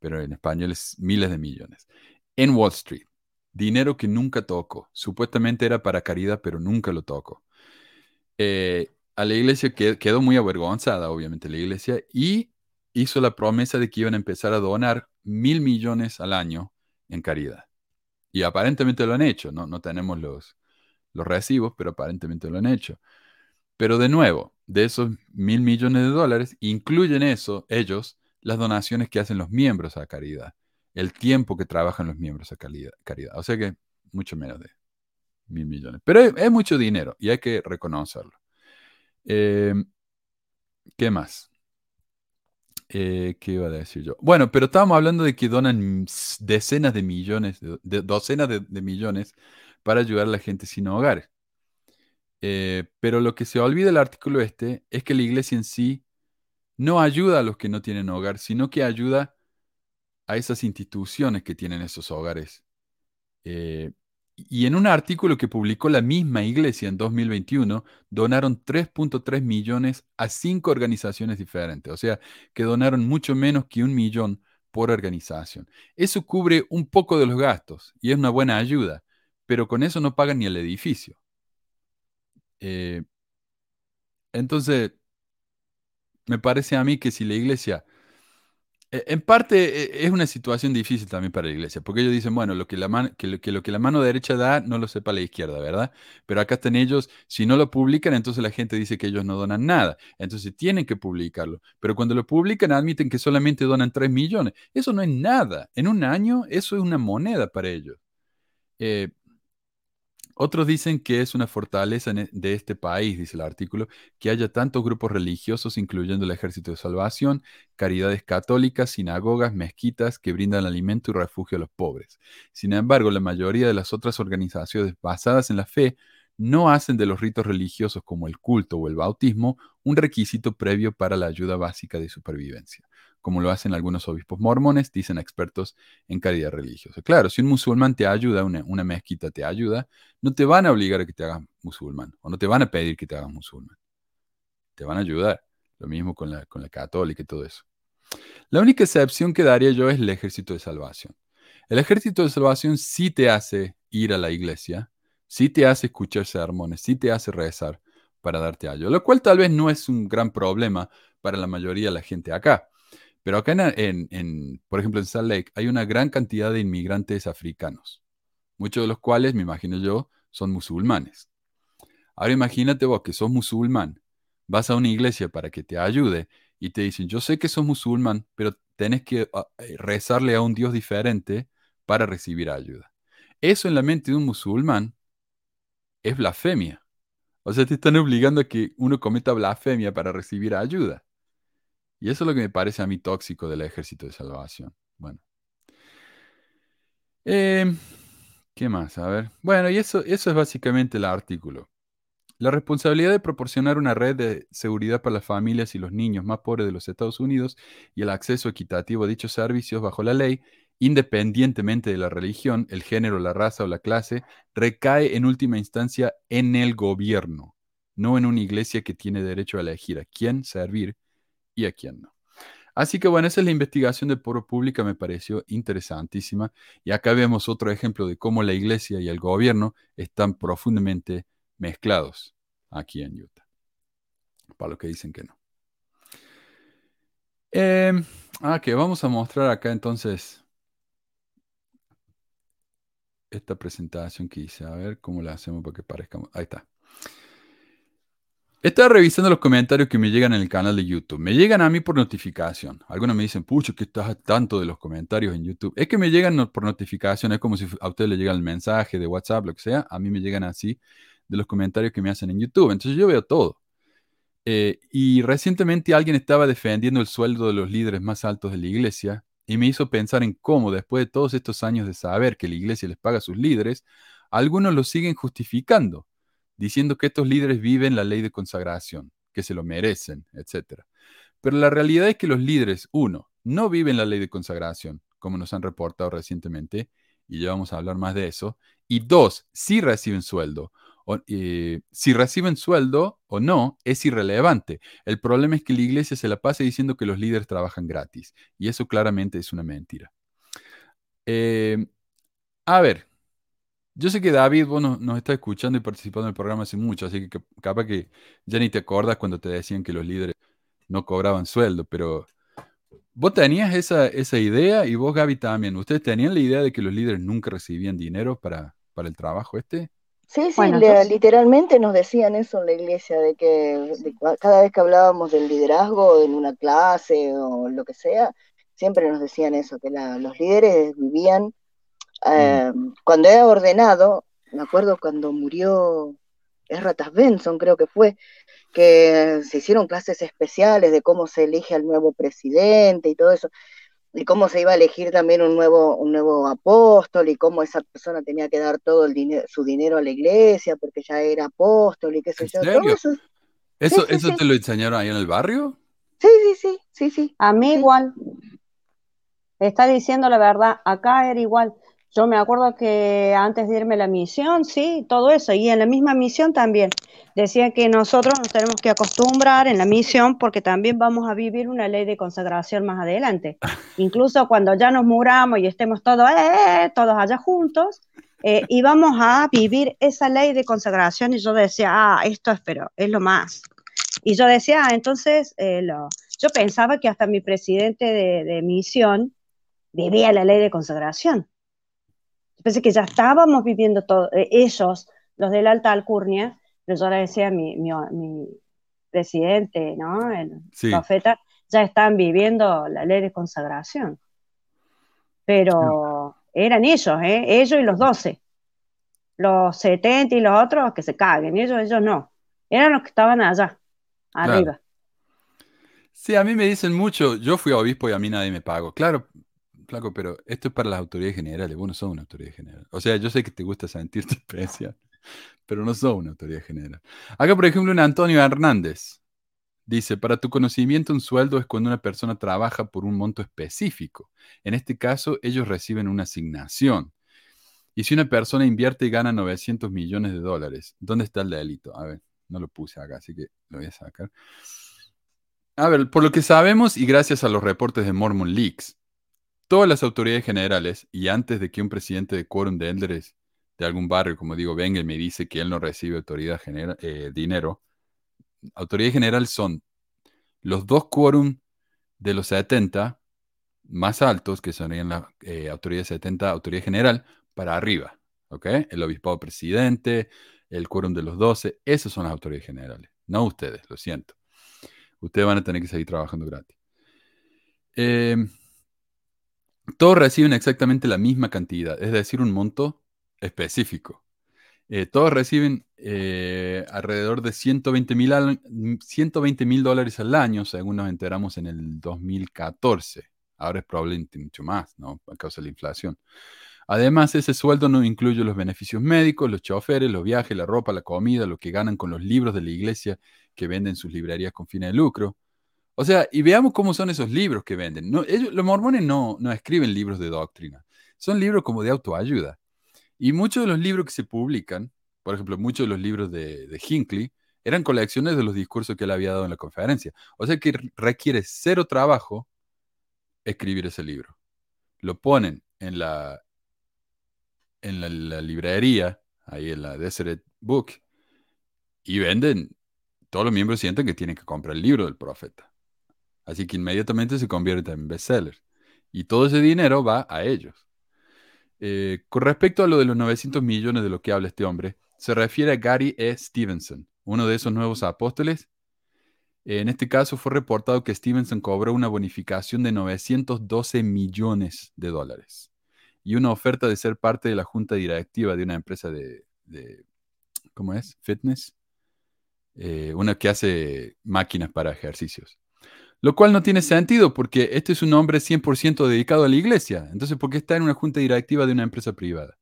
pero en español es miles de millones. En Wall Street. Dinero que nunca tocó. Supuestamente era para caridad, pero nunca lo tocó. Eh, a la iglesia quedó muy avergonzada, obviamente, la iglesia, y hizo la promesa de que iban a empezar a donar mil millones al año en caridad. Y aparentemente lo han hecho, no, no tenemos los, los recibos, pero aparentemente lo han hecho. Pero de nuevo, de esos mil millones de dólares, incluyen eso, ellos, las donaciones que hacen los miembros a caridad, el tiempo que trabajan los miembros a caridad. O sea que mucho menos de mil millones. Pero es, mucho dinero y hay que reconocerlo. Eh, ¿Qué más? Eh, ¿Qué iba a decir yo? Bueno, pero estábamos hablando de que donan decenas de millones, de, docenas de millones para ayudar a la gente sin hogares. Eh, pero lo que se olvida del artículo este es que la iglesia en sí no ayuda a los que no tienen hogar, sino que ayuda a esas instituciones que tienen esos hogares. Eh, y en un artículo que publicó la misma iglesia en 2021, donaron 3.3 millones a cinco organizaciones diferentes, o sea, que donaron mucho menos que un millón por organización. Eso cubre un poco de los gastos y es una buena ayuda, pero con eso no pagan ni el edificio. Eh, entonces, me parece a mí que si la iglesia En parte eh, es una situación difícil también para la iglesia, porque ellos dicen, bueno, lo que la mano, que lo, que lo que la mano derecha da no lo sepa la izquierda, ¿verdad? Pero acá están ellos, si no lo publican, entonces la gente dice que ellos no donan nada, entonces tienen que publicarlo. Pero cuando lo publican, admiten que solamente donan 3 millones. Eso no es nada. En un año, eso es una moneda para ellos. Eh, otros dicen que es una fortaleza e- de este país, dice el artículo, que haya tantos grupos religiosos, incluyendo el Ejército de Salvación, caridades católicas, sinagogas, mezquitas, que brindan alimento y refugio a los pobres. Sin embargo, la mayoría de las otras organizaciones basadas en la fe no hacen de los ritos religiosos como el culto o el bautismo un requisito previo para la ayuda básica de supervivencia, como lo hacen algunos obispos mormones, dicen expertos en caridad religiosa. Claro, si un musulmán te ayuda, una, mezquita te ayuda, no te van a obligar a que te hagas musulmán o no te van a pedir que te hagas musulmán. Te van a ayudar. Lo mismo con la, con la católica y todo eso. La única excepción que daría yo es el ejército de salvación. El ejército de salvación sí te hace ir a la iglesia, sí te hace escuchar sermones, sí te hace rezar para darte ayuda, lo cual tal vez no es un gran problema para la mayoría de la gente acá. Pero acá, en, en, por ejemplo, en Salt Lake hay una gran cantidad de inmigrantes africanos, muchos de los cuales, me imagino yo, son musulmanes. Ahora imagínate vos que sos musulmán, vas a una iglesia para que te ayude y te dicen, yo sé que sos musulmán, pero tenés que uh, rezarle a un Dios diferente para recibir ayuda. Eso en la mente de un musulmán es blasfemia. O sea, te están obligando a que uno cometa blasfemia para recibir ayuda. Y eso es lo que me parece a mí tóxico del ejército de salvación. Bueno. Eh, ¿Qué más? A ver. Bueno, y eso, eso es básicamente el artículo. La responsabilidad de proporcionar una red de seguridad para las familias y los niños más pobres de los Estados Unidos y el acceso equitativo a dichos servicios bajo la ley, independientemente de la religión, el género, la raza o la clase, recae en última instancia en el gobierno, no en una iglesia que tiene derecho a elegir a quién servir y a quién no. Así que bueno, esa es la investigación de Poro Pública, me pareció interesantísima. Y acá vemos otro ejemplo de cómo la iglesia y el gobierno están profundamente mezclados aquí en Utah. Para los que dicen que no. Eh, ok, vamos a mostrar acá entonces esta presentación que hice. A ver cómo la hacemos para que parezca. Ahí está. Estaba revisando los comentarios que me llegan en el canal de YouTube. Me llegan a mí por notificación. Algunos me dicen, pucho, que estás tanto de los comentarios en YouTube. Es que me llegan por notificación. Es como si a usted le llega el mensaje de WhatsApp, lo que sea. A mí me llegan así de los comentarios que me hacen en YouTube. Entonces yo veo todo. Eh, y recientemente alguien estaba defendiendo el sueldo de los líderes más altos de la iglesia y me hizo pensar en cómo, después de todos estos años de saber que la iglesia les paga a sus líderes, algunos lo siguen justificando, diciendo que estos líderes viven la ley de consagración, que se lo merecen, etc. Pero la realidad es que los líderes, uno, no viven la ley de consagración, como nos han reportado recientemente, y ya vamos a hablar más de eso, y dos, sí reciben sueldo. O, eh, si reciben sueldo o no es irrelevante. El problema es que la iglesia se la pasa diciendo que los líderes trabajan gratis. Y eso claramente es una mentira. Eh, a ver, yo sé que David, vos nos, nos está escuchando y participando en el programa hace mucho, así que capaz que ya ni te acordas cuando te decían que los líderes no cobraban sueldo, pero vos tenías esa, esa idea y vos, Gaby, también. ¿Ustedes tenían la idea de que los líderes nunca recibían dinero para, para el trabajo este? Sí, sí, Bueno, le- entonces- literalmente nos decían eso en la iglesia, de que de cada vez que hablábamos del liderazgo en una clase o lo que sea, siempre nos decían eso, que la- los líderes vivían, eh, cuando era ordenado, me acuerdo cuando murió Erratas Benson, creo que fue, que se hicieron clases especiales de cómo se elige al nuevo presidente y todo eso, y cómo se iba a elegir también un nuevo, un nuevo apóstol y cómo esa persona tenía que dar todo el dinero, su dinero a la iglesia porque ya era apóstol y qué sé ¿En yo. serio? Todo eso. ¿Eso, sí, eso sí. te lo enseñaron ahí en el barrio? Sí, sí, sí, sí, sí. A mí Sí. igual. Está diciendo la verdad. Acá era igual. Yo me acuerdo que antes de irme a la misión, sí, todo eso. Y en la misma misión también. Decía que nosotros nos tenemos que acostumbrar en la misión porque también vamos a vivir una ley de consagración más adelante. (laughs) Incluso cuando ya nos muramos y estemos todos, eh, todos allá juntos, eh, y vamos a vivir esa ley de consagración. Y yo decía, ah, esto es, pero es lo más. Y yo decía, ah, entonces eh, lo- yo pensaba que hasta mi presidente de, de misión vivía la ley de consagración. Yo pensé que ya estábamos viviendo todo, eh, ellos, los de la alta alcurnia, pero yo le decía a mi, mi, mi presidente, ¿no? El Sí. profeta, ya están viviendo la ley de consagración. Pero eran ellos, ¿eh? Ellos y los 12. Los 70 y los otros que se caguen, ellos, ellos no. Eran los que estaban allá, arriba. Sí, a mí me dicen mucho, yo fui obispo y a mí nadie me pagó. Claro, flaco, pero esto es para las autoridades generales, vos no sos una autoridad general. O sea, yo sé que te gusta sentirte especial, (laughs) pero no sos una autoridad general. Acá, por ejemplo, un Antonio Hernández dice, para tu conocimiento, un sueldo es cuando una persona trabaja por un monto específico. En este caso, ellos reciben una asignación. Y si una persona invierte y gana 900 millones de dólares, ¿dónde está el delito? A ver, no lo puse acá, así que lo voy a sacar. A ver, por lo que sabemos y gracias a los reportes de Mormon Leaks, todas las autoridades generales, y antes de que un presidente de quórum de elders de algún barrio, como digo, venga y me dice que él no recibe autoridad genera- eh, dinero, autoridad general son los dos quórum de los 70 más altos, que serían la eh, autoridad 70, autoridad general, para arriba, ¿ok? El obispado presidente, el quórum de los 12, esos son las autoridades generales, no ustedes, lo siento. Ustedes van a tener que seguir trabajando gratis. Eh, todos reciben exactamente la misma cantidad, es decir, un monto específico. Eh, todos reciben eh, alrededor de 120 mil dólares al año, según nos enteramos en el 2014. Ahora es probablemente mucho más, ¿no? A causa de la inflación. Además, ese sueldo no incluye los beneficios médicos, los choferes, los viajes, la ropa, la comida, lo que ganan con los libros de la iglesia que venden sus librerías con fines de lucro. O sea, y veamos cómo son esos libros que venden. Los mormones no, no escriben libros de doctrina, son libros como de autoayuda. Y muchos de los libros que se publican, por ejemplo, muchos de los libros de, Hinckley, eran colecciones de los discursos que él había dado en la conferencia. O sea que requiere cero trabajo escribir ese libro. Lo ponen en la, en la librería, ahí en la Deseret Book, y venden. Todos los miembros sienten que tienen que comprar el libro del profeta. Así que inmediatamente se convierte en bestseller. Y todo ese dinero va a ellos. Eh, con respecto a lo de los 900 millones de lo que habla este hombre, se refiere a Gary E. Stevenson, uno de esos nuevos apóstoles. En este caso fue reportado que Stevenson cobró una bonificación de 912 millones de dólares y una oferta de ser parte de la junta directiva de una empresa de, ¿cómo es? Fitness. Eh, una que hace máquinas para ejercicios. Lo cual no tiene sentido porque este es un hombre 100% dedicado a la iglesia. Entonces, ¿por qué está en una junta directiva de una empresa privada?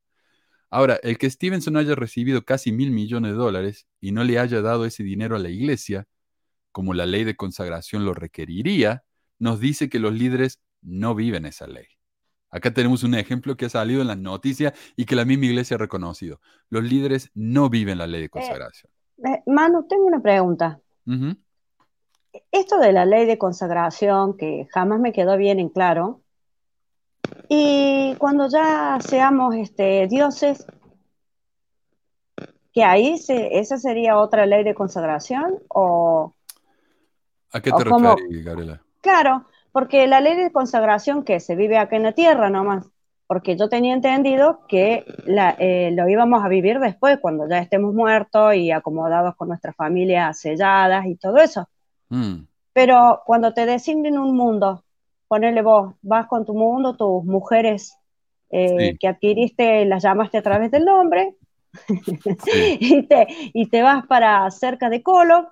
Ahora, el que Stevenson haya recibido casi mil millones de dólares y no le haya dado ese dinero a la iglesia, como la ley de consagración lo requeriría, nos dice que los líderes no viven esa ley. Acá tenemos un ejemplo que ha salido en las noticias y que la misma iglesia ha reconocido. Los líderes no viven la ley de consagración. Eh, Manu, tengo una pregunta. Uh -huh. Esto de la ley de consagración, que jamás me quedó bien en claro, y cuando ya seamos este, dioses, que ahí se, esa sería otra ley de consagración o... ¿A qué te refieres, Gabriela? Claro, porque la ley de consagración que se vive acá en la tierra nomás, porque yo tenía entendido que la, eh, lo íbamos a vivir después, cuando ya estemos muertos y acomodados con nuestras familias selladas y todo eso. Mm. Pero cuando te designen un mundo, ponele vos, vas con tu mundo, tus mujeres eh, sí. que adquiriste, las llamaste a través del nombre, sí. (laughs) y, te, y te vas para cerca de Colo,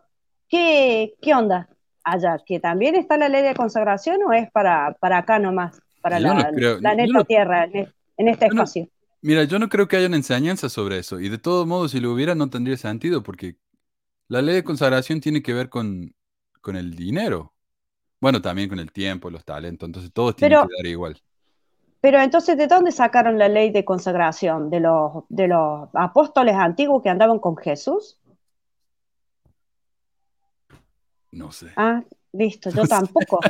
¿qué, qué onda? Allá, ¿que también está la ley de consagración o es para, para acá nomás? Para yo la, no creo, planeta no, Tierra, en, este no, espacio. Mira, yo no creo que haya una enseñanza sobre eso, y de todos modos, si lo hubiera, no tendría sentido, porque la ley de consagración tiene que ver con, con el dinero. Bueno, también con el tiempo, los talentos, entonces todos tienen Pero, que dar igual. Pero entonces, ¿de dónde sacaron la ley de consagración? ¿De los, de los apóstoles antiguos que andaban con Jesús? No sé. Ah, listo, yo (laughs) tampoco.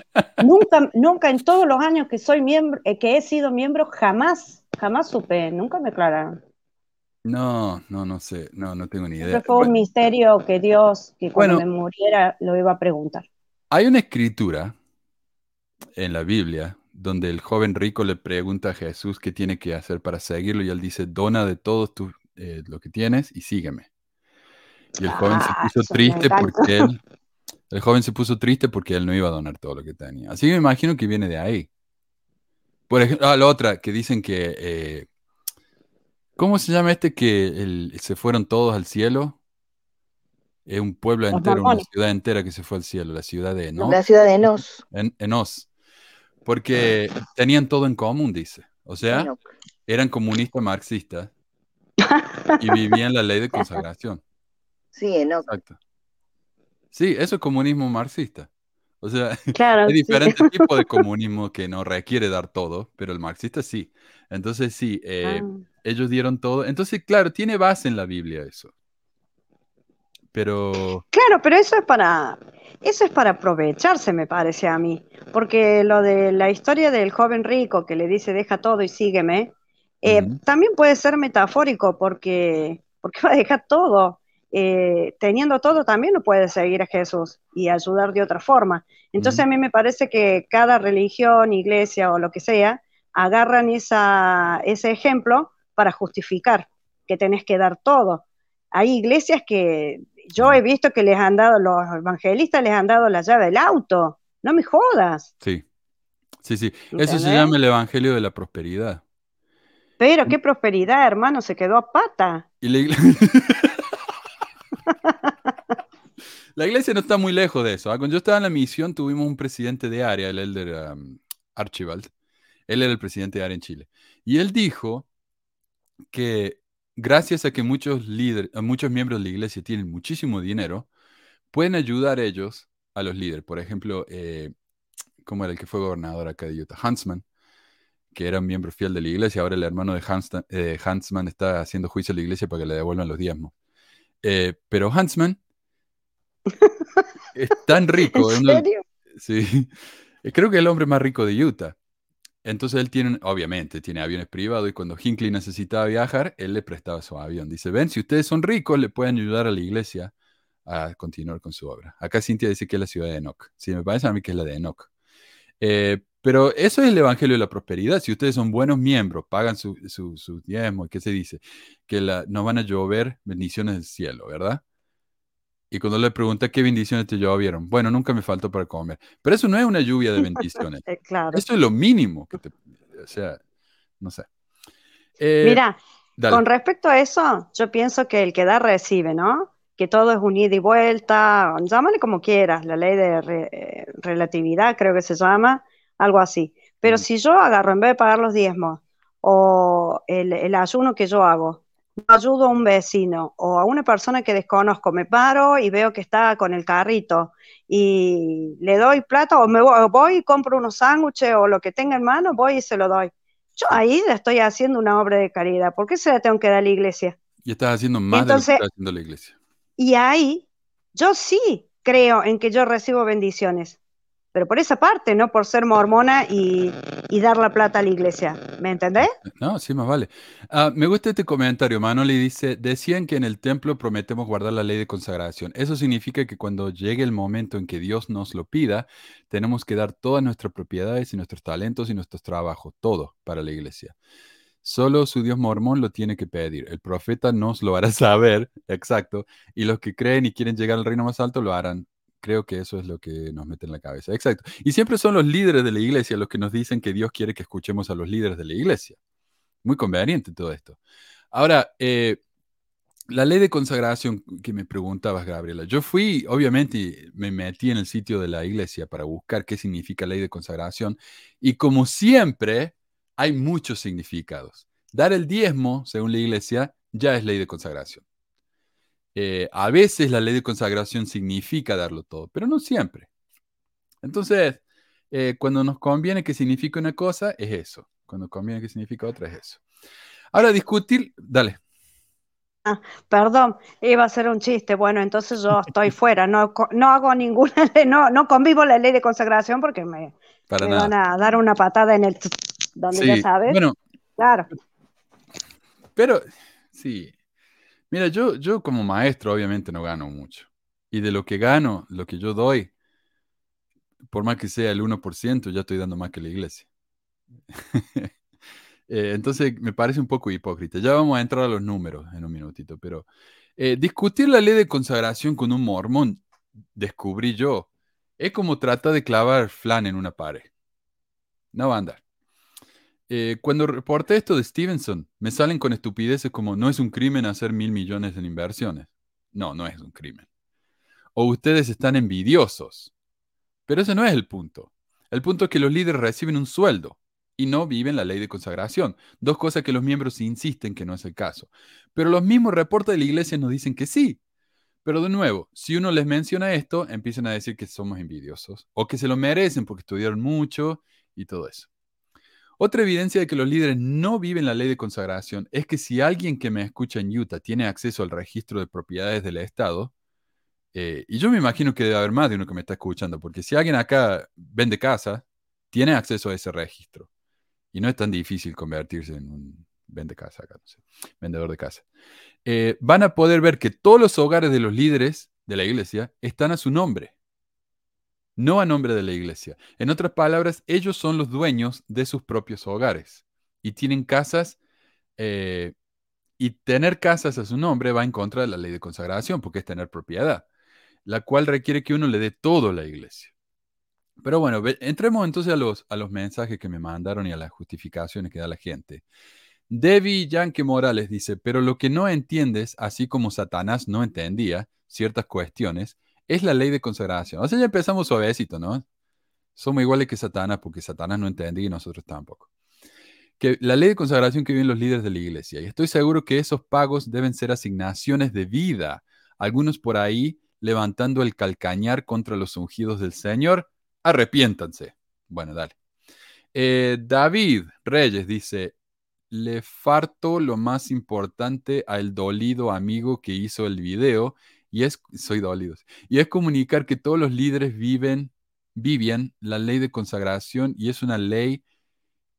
nunca, nunca en todos los años que soy miembro, eh, que he sido miembro, jamás, jamás supe, nunca me aclararon. No, no, no sé, no, no tengo ni idea. Siempre fue un Bueno, misterio que Dios, que cuando Bueno. me muriera, lo iba a preguntar. Hay una escritura en la Biblia donde el joven rico le pregunta a Jesús qué tiene que hacer para seguirlo y él dice, dona de todo tu, eh, lo que tienes y sígueme. Y el joven se Ah, puso eso triste porque él, (laughs) el joven se puso triste porque él no iba a donar todo lo que tenía. Así que me imagino que viene de ahí. Por ejemplo, ah, la otra que dicen que, eh, ¿cómo se llama este que el- se fueron todos al cielo? Es un pueblo Los entero, una ciudad entera que se fue al cielo, la ciudad de ¿no? La ciudad de Enos. En, Enos. Porque tenían todo en común, dice. O sea, eran comunistas marxistas y (laughs) vivían la ley de consagración. Sí, Enoch. Exacto. Sí, eso es comunismo marxista. O sea, (laughs) Claro, hay sí. diferentes tipos de (laughs) comunismo que no requiere dar todo, pero el marxista sí. Entonces sí, eh, Ah. ellos dieron todo. Entonces, claro, tiene base en la Biblia eso. Pero, Claro, pero eso es para, eso es para aprovecharse, me parece a mí. Porque lo de la historia del joven rico que le dice deja todo y sígueme, eh, también puede ser metafórico porque, porque (laughs) va a dejar todo. Eh, teniendo todo también no puede seguir a Jesús y ayudar de otra forma. Entonces a mí me parece que cada religión, iglesia o lo que sea, agarran esa, ese ejemplo para justificar que tenés que dar todo. Hay iglesias que yo he visto que les han dado, los evangelistas les han dado la llave del auto. No me jodas. sí, sí, sí. Eso se llama el Evangelio de la Prosperidad. Pero qué prosperidad, hermano, se quedó a pata. Y la, igle- (laughs) La iglesia no está muy lejos de eso. ¿ah? Cuando yo estaba en la misión tuvimos un presidente de área, el elder um, Archibald. Él era el presidente de área en Chile. Y él dijo que gracias a que muchos líderes, muchos miembros de la iglesia tienen muchísimo dinero, pueden ayudar ellos a los líderes. Por ejemplo, eh, como era el que fue gobernador acá de Utah, Huntsman, que era un miembro fiel de la iglesia, ahora el hermano de Huntsman, eh, Huntsman está haciendo juicio a la iglesia para que le devuelvan los diezmos. Eh, pero Huntsman es tan (laughs) rico, ¿En uno sí, (laughs) creo que es el hombre más rico de Utah. Entonces él tiene, obviamente, tiene aviones privados y cuando Hinckley necesitaba viajar, él le prestaba su avión. Dice, ven, si ustedes son ricos, le pueden ayudar a la iglesia a continuar con su obra. Acá Cintia dice que es la ciudad de Enoch. Sí, me parece a mí que es la de Enoch. Eh, pero eso es el evangelio de la prosperidad. Si ustedes son buenos miembros, pagan su, su, su diezmo, ¿qué se dice? Que la, no van a llover bendiciones del cielo, ¿verdad? Y cuando le pregunté qué bendiciones te llovieron, bueno, nunca me faltó para comer. Pero eso no es una lluvia de bendiciones. (laughs) Eh, claro. Eso es lo mínimo que te. O sea, no sé. Eh, Mira, dale. con respecto a eso, yo pienso que el que da recibe, ¿no? Que todo es un ida y vuelta, llámale como quieras, la ley de re- eh, relatividad creo que se llama, algo así. Pero Mm. si yo agarro, en vez de pagar los diezmos, o el, el ayuno que yo hago, ayudo a un vecino o a una persona que desconozco, me paro y veo que está con el carrito y le doy plata o me voy, y compro unos sándwiches o lo que tenga en mano, voy y se lo doy. Yo ahí le estoy haciendo una obra de caridad. ¿Por qué se la tengo que dar a la iglesia? Y estás haciendo más Entonces- de lo que está haciendo la iglesia. Y ahí yo sí creo en que yo recibo bendiciones, pero por esa parte, no por ser mormona y, y dar la plata a la iglesia. ¿Me entendés? No, sí, más vale. Ah, me gusta este comentario. Manoli dice: Decían que en el templo prometemos guardar la ley de consagración. Eso significa que cuando llegue el momento en que Dios nos lo pida, tenemos que dar todas nuestras propiedades y nuestros talentos y nuestros trabajos, todo para la iglesia. Solo su Dios mormón lo tiene que pedir. El profeta nos lo hará (laughs) saber, exacto, y los que creen y quieren llegar al reino más alto lo harán. Creo que eso es lo que nos mete en la cabeza. Exacto. Y siempre son los líderes de la iglesia los que nos dicen que Dios quiere que escuchemos a los líderes de la iglesia. Muy conveniente todo esto. Ahora, eh, la ley de consagración que me preguntabas, Gabriela. Yo fui, obviamente, me metí en el sitio de la iglesia para buscar qué significa ley de consagración. Y como siempre, hay muchos significados. Dar el diezmo, según la iglesia, ya es ley de consagración. Eh, a veces la ley de consagración significa darlo todo, pero no siempre. Entonces, eh, cuando nos conviene que signifique una cosa, es eso. Cuando conviene que significa otra, es eso. Ahora, discutir, dale. Perdón, iba a ser un chiste. Bueno, entonces yo estoy (laughs) fuera, no, no hago ninguna (laughs) ley, no, no convivo la ley de consagración porque me, Para me van a dar una patada en el donde Sí, ya sabes. Bueno, Claro. pero sí. Mira, yo, yo como maestro obviamente no gano mucho. Y de lo que gano, lo que yo doy, por más que sea el 1%, ya estoy dando más que la iglesia. (laughs) Eh, entonces me parece un poco hipócrita. Ya vamos a entrar a los números en un minutito, pero eh, discutir la ley de consagración con un mormón, descubrí yo, es como trata de clavar flan en una pared. No va a andar. Eh, cuando reporté esto de Stevenson, me salen con estupideces como no es un crimen hacer mil millones en inversiones. No, no es un crimen. O ustedes están envidiosos. Pero ese no es el punto. El punto es que los líderes reciben un sueldo y no viven la ley de consagración. Dos cosas que los miembros insisten que no es el caso. Pero los mismos reportes de la iglesia nos dicen que sí. Pero de nuevo, si uno les menciona esto, empiezan a decir que somos envidiosos o que se lo merecen porque estudiaron mucho y todo eso. Otra evidencia de que los líderes no viven la ley de consagración es que si alguien que me escucha en Utah tiene acceso al registro de propiedades del Estado, eh, y yo me imagino que debe haber más de uno que me está escuchando, porque si alguien acá vende casa, tiene acceso a ese registro. Y no es tan difícil convertirse en un vende casa acá, no sé, vendedor de casa. Eh, van a poder ver que todos los hogares de los líderes de la iglesia están a su nombre, no a nombre de la iglesia. En otras palabras, ellos son los dueños de sus propios hogares y tienen casas eh, y tener casas a su nombre va en contra de la ley de consagración, porque es tener propiedad la cual requiere que uno le dé todo a la iglesia. Pero bueno, entremos entonces a los, a los mensajes que me mandaron y a las justificaciones que da la gente. Debbie Yankee Morales dice, pero lo que no entiendes, así como Satanás no entendía ciertas cuestiones, es la ley de consagración. O sea, ya empezamos suavecito, ¿no? Somos iguales que Satanás porque Satanás no entendía y nosotros tampoco. Que la ley de consagración que viven los líderes de la iglesia. Y estoy seguro que esos pagos deben ser asignaciones de vida. Algunos por ahí levantando el calcañar contra los ungidos del Señor, arrepiéntanse. Bueno, dale. Eh, David Reyes dice, le farto lo más importante al dolido amigo que hizo el video, y es, soy y es comunicar que todos los líderes viven, vivían la ley de consagración y es una ley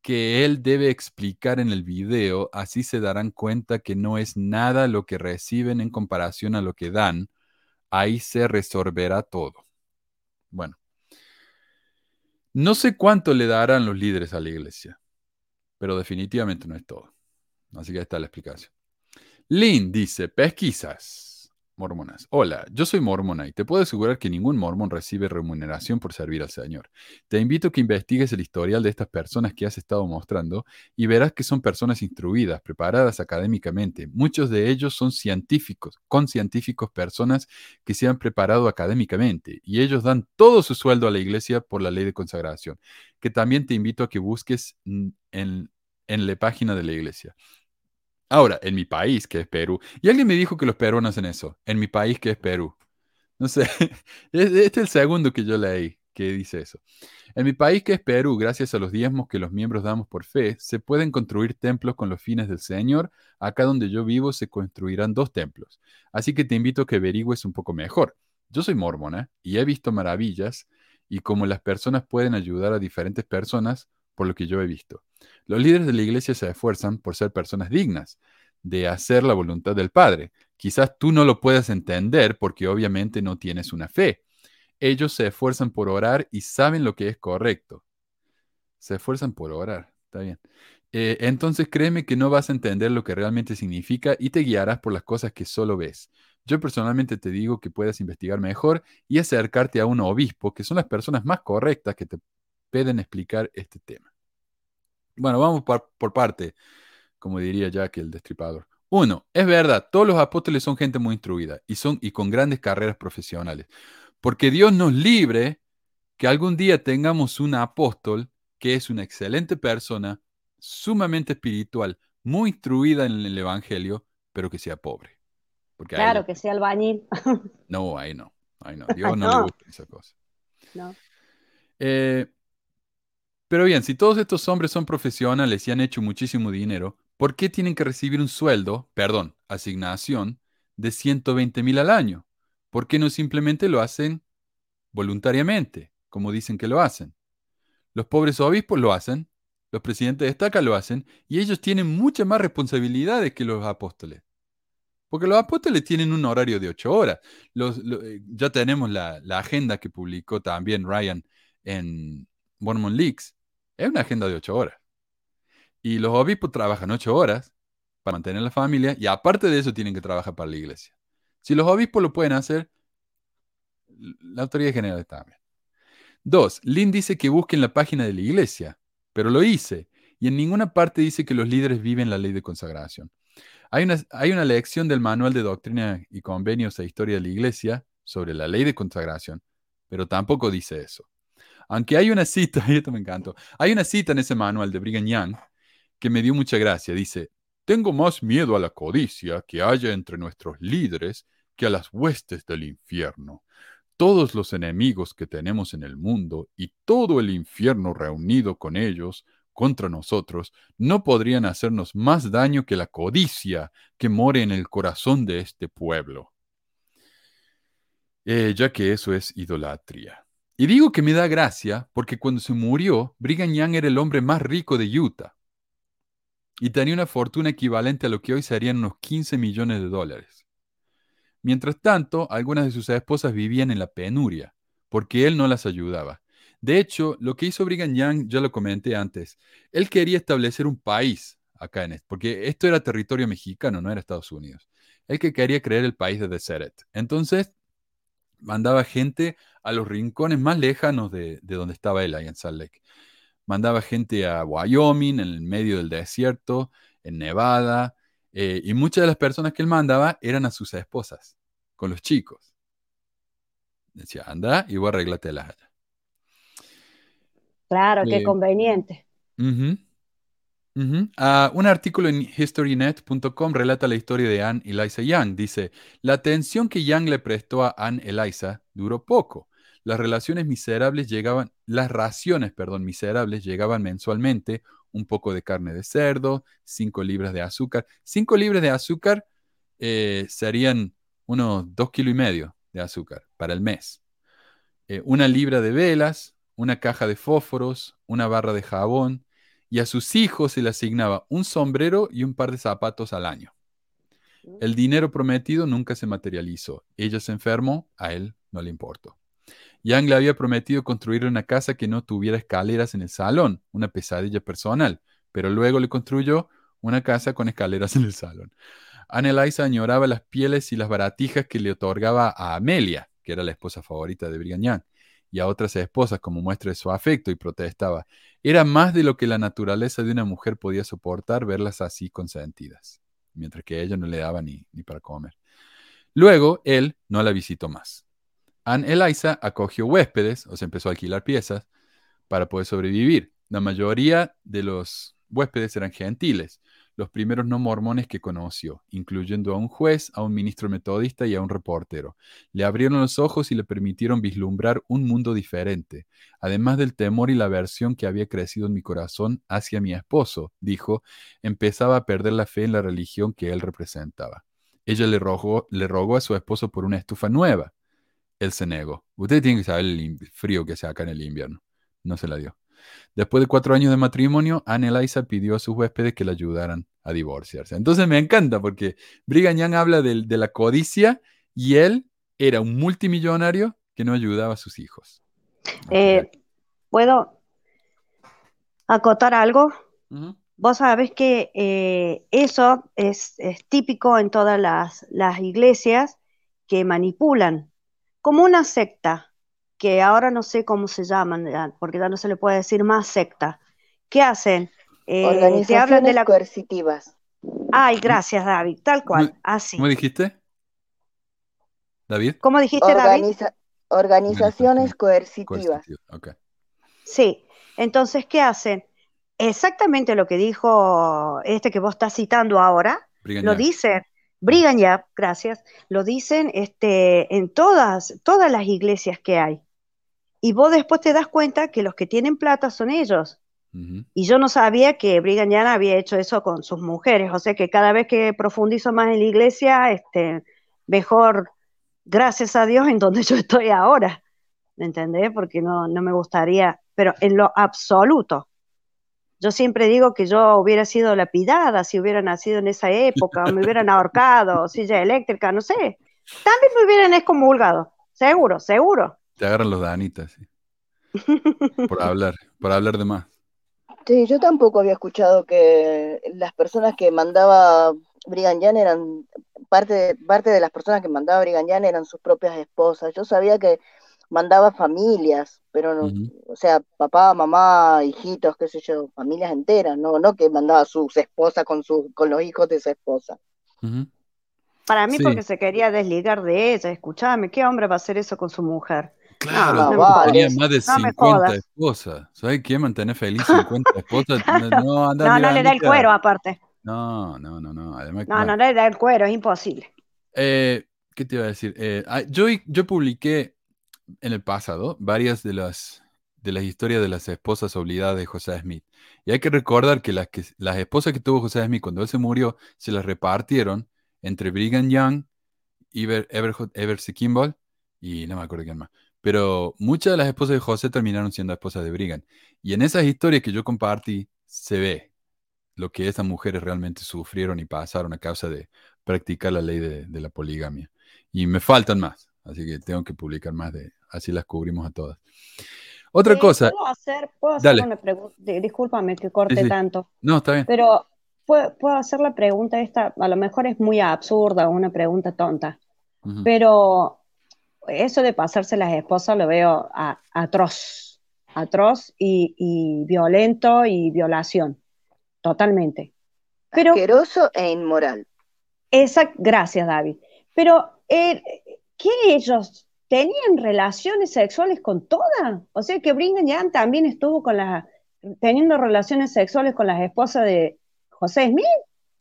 que él debe explicar en el video, así se darán cuenta que no es nada lo que reciben en comparación a lo que dan, ahí se resolverá todo. Bueno, no sé cuánto le darán los líderes a la iglesia, pero definitivamente no es todo. Así que ahí está la explicación. Lynn dice, pesquisas mormonas. Hola, yo soy mormona y te puedo asegurar que ningún mormón recibe remuneración por servir al Señor. Te invito a que investigues el historial de estas personas que has estado mostrando y verás que son personas instruidas, preparadas académicamente. Muchos de ellos son científicos, con científicos, personas que se han preparado académicamente y ellos dan todo su sueldo a la iglesia por la ley de consagración, que también te invito a que busques en, en la página de la iglesia. Ahora, en mi país, que es Perú, y alguien me dijo que los peruanos hacen eso, en mi país, que es Perú. No sé, (laughs) este es el segundo que yo leí que dice eso. En mi país, que es Perú, gracias a los diezmos que los miembros damos por fe, se pueden construir templos con los fines del Señor. Acá donde yo vivo se construirán dos templos. Así que te invito a que averigües un poco mejor. Yo soy mormona y he visto maravillas y cómo las personas pueden ayudar a diferentes personas por lo que yo he visto. Los líderes de la iglesia se esfuerzan por ser personas dignas de hacer la voluntad del Padre. Quizás tú no lo puedas entender porque obviamente no tienes una fe. Ellos se esfuerzan por orar y saben lo que es correcto. Se esfuerzan por orar, está bien. Eh, entonces créeme que no vas a entender lo que realmente significa y te guiarás por las cosas que solo ves. Yo personalmente te digo que puedas investigar mejor y acercarte a un obispo, que son las personas más correctas que te pueden explicar este tema. Bueno, vamos por, parte, como diría Jack el destripador. Uno, es verdad, todos los apóstoles son gente muy instruida y, son, y con grandes carreras profesionales. Porque Dios nos libre que algún día tengamos un apóstol que es una excelente persona, sumamente espiritual, muy instruida en el Evangelio, pero que sea pobre. claro, que sea albañil. No, ahí no. Ahí no. (laughs) Dios no, le gusta esa cosa. No. Eh, pero bien, si todos estos hombres son profesionales y han hecho muchísimo dinero, ¿por qué tienen que recibir un sueldo, perdón, asignación, de 120 mil al año? ¿Por qué no simplemente lo hacen voluntariamente, como dicen que lo hacen? Los pobres obispos lo hacen, los presidentes de estaca lo hacen, y ellos tienen muchas más responsabilidades que los apóstoles. Porque los apóstoles tienen un horario de ocho horas. Eh, ya tenemos la, agenda que publicó también Ryan en Mormon Leaks es una agenda de ocho horas. Y los obispos trabajan ocho horas para mantener la familia y aparte de eso tienen que trabajar para la iglesia. Si los obispos lo pueden hacer, la autoridad general también. Dos, Lynn dice que busquen la página de la iglesia, pero lo hice. Y en ninguna parte dice que los líderes viven la ley de consagración. Hay una, hay una lección del Manual de Doctrina y Convenios e Historia de la Iglesia sobre la ley de consagración, pero tampoco dice eso. Aunque hay una cita, (laughs) y esto me encantó, hay una cita en ese manual de Brigham Young que me dio mucha gracia. Dice, tengo más miedo a la codicia que haya entre nuestros líderes que a las huestes del infierno. Todos los enemigos que tenemos en el mundo y todo el infierno reunido con ellos contra nosotros no podrían hacernos más daño que la codicia que more en el corazón de este pueblo, eh, ya que eso es idolatría. Y digo que me da gracia porque cuando se murió, Brigham Young era el hombre más rico de Utah y tenía una fortuna equivalente a lo que hoy serían unos 15 millones de dólares. Mientras tanto, algunas de sus esposas vivían en la penuria porque él no las ayudaba. De hecho, lo que hizo Brigham Young, ya lo comenté antes, él quería establecer un país acá en esto, porque esto era territorio mexicano, no era Estados Unidos. Él que quería crear el país de Deseret. Entonces, mandaba gente a los rincones más lejanos de, donde estaba él, ahí en Salt Lake. Mandaba gente a Wyoming, en el medio del desierto, en Nevada, eh, y muchas de las personas que él mandaba eran a sus esposas, con los chicos. Decía, anda y voy a arreglarte la allá. Claro, qué conveniente. Ah, un artículo en historynet.com relata la historia de Anne Eliza Young. Dice, la atención que Young le prestó a Anne Eliza duró poco. Las relaciones miserables llegaban, las raciones, perdón, miserables llegaban mensualmente, un poco de carne de cerdo, cinco libras de azúcar. Cinco libras de azúcar eh, serían unos dos kilos y medio de azúcar para el mes. Eh, una libra de velas, una caja de fósforos, una barra de jabón, y a sus hijos se le asignaba un sombrero y un par de zapatos al año. El dinero prometido nunca se materializó. Ella se enfermó, a él no le importó. Yang le había prometido construir una casa que no tuviera escaleras en el salón, una pesadilla personal, pero luego le construyó una casa con escaleras en el salón. Anneliesa añoraba las pieles y las baratijas que le otorgaba a Amelia, que era la esposa favorita de Brigham Young y a otras esposas como muestra de su afecto y protestaba. Era más de lo que la naturaleza de una mujer podía soportar verlas así consentidas, mientras que ella no le daba ni, ni para comer. Luego, él no la visitó más. Anne Eliza acogió huéspedes, o se empezó a alquilar piezas, para poder sobrevivir. La mayoría de los huéspedes eran gentiles, los primeros no mormones que conoció, incluyendo a un juez, a un ministro metodista y a un reportero. Le abrieron los ojos y le permitieron vislumbrar un mundo diferente. Además del temor y la aversión que había crecido en mi corazón hacia mi esposo, dijo, empezaba a perder la fe en la religión que él representaba. Ella le rogó, le rogó a su esposo por una estufa nueva. Él se negó. Usted tiene que saber el frío que hace acá en el invierno. No se la dio. Después de cuatro años de matrimonio, Anne Eliza pidió a sus huéspedes que la ayudaran a divorciarse. Entonces me encanta porque Brigham Young habla de, la codicia y él era un multimillonario que no ayudaba a sus hijos. Eh, ¿Puedo acotar algo? Vos sabés que eh, eso es, típico en todas las, las iglesias que manipulan, como una secta que ahora no sé cómo se llaman, porque ya no se le puede decir más secta. ¿Qué hacen? Eh, Organizaciones hablan de la... coercitivas. Ay, gracias, David, tal cual, así. ¿Cómo dijiste? David. ¿Cómo dijiste, David? Organizaciones coercitivas. Sí, entonces, ¿qué hacen? Exactamente lo que dijo este que vos estás citando ahora, lo dicen Brigan ya, gracias, lo dicen este, en todas, todas las iglesias que hay. Y vos después te das cuenta que los que tienen plata son ellos. Y yo no sabía que Brigham Young había hecho eso con sus mujeres. O sea que cada vez que profundizo más en la iglesia, este, mejor, gracias a Dios, en donde (laughs) yo estoy ahora. ¿Me entendés? Porque no, no me gustaría, pero en lo absoluto. Yo siempre digo que yo hubiera sido lapidada si hubiera nacido en esa época, me hubieran ahorcado, silla eléctrica, no sé. También me hubieran excomulgado, seguro, seguro. Te agarran los danitas, sí. (laughs) por hablar, por hablar de más. Sí, yo tampoco había escuchado que las personas que mandaba Brigham Young eran parte de, parte de las personas que mandaba Brigham Young eran sus propias esposas. Yo sabía que mandaba familias, pero no, o sea, papá, mamá, hijitos, qué sé yo, familias enteras, no, no que mandaba a sus esposas con sus, con los hijos de su esposa. Para mí Sí. porque se quería desligar de ella. Escuchame, ¿qué hombre va a hacer eso con su mujer? Claro, no tenía más de No me 50 jodas. esposas. ¿Sabes quién mantener feliz 50 (laughs) esposas? No, no, anda, No, no le da el cuero aparte. No, no, no, no. Además, No, bueno. no le da el cuero, es imposible. Eh, ¿qué te iba a decir? Eh, ah, yo, yo publiqué en el pasado varias de las, de las historias de las esposas obligadas de José Smith. Y hay que recordar que las, que las esposas que tuvo José Smith cuando él se murió se las repartieron entre Brigham Young, Ever, Ever, Everett Kimball y no me acuerdo quién más. Pero muchas de las esposas de José terminaron siendo esposas de Brigham. Y en esas historias que yo compartí se ve lo que esas mujeres realmente sufrieron y pasaron a causa de practicar la ley de, de la poligamia. Y me faltan más, así que tengo que publicar más de, así las cubrimos a todas. Otra cosa, ¿Puedo hacer, puedo hacer Dale. una pregunta? Discúlpame que corte Sí, sí. tanto, no, está bien. pero puedo, puedo hacer la pregunta esta, a lo mejor es muy absurda o una pregunta tonta, pero eso de pasarse las esposas lo veo a- atroz, atroz y, y violento y violación, totalmente. Pero Asqueroso e inmoral. esa, gracias David, pero eh, ¿qué ellos tenían relaciones sexuales con todas? O sea que Brigham Young también estuvo con las, teniendo relaciones sexuales con las esposas de José Smith,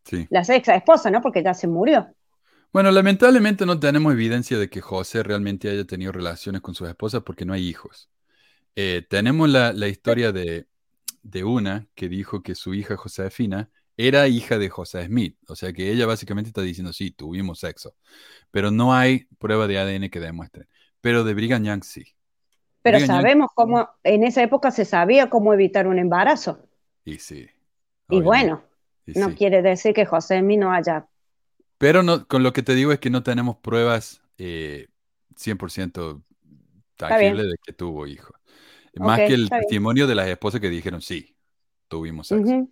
Sí. las ex esposas, ¿no? Porque ya se murió. Bueno, lamentablemente no tenemos evidencia de que José realmente haya tenido relaciones con sus esposas porque no hay hijos. Eh, tenemos la, la historia de, de una que dijo que su hija Josefina era hija de José Smith. O sea que ella básicamente está diciendo, sí, tuvimos sexo. Pero no hay prueba de ADN que demuestre. Pero de Brigham Young sí. Pero Brigham Young- sabemos cómo, en esa época se sabía cómo evitar un embarazo. Y sí. Y bueno, y no sí. quiere decir que José no haya. Pero no, con lo que te digo es que no tenemos pruebas eh, 100% tangibles de que tuvo hijos. Más que el bien. testimonio de las esposas que dijeron, sí, tuvimos sexo.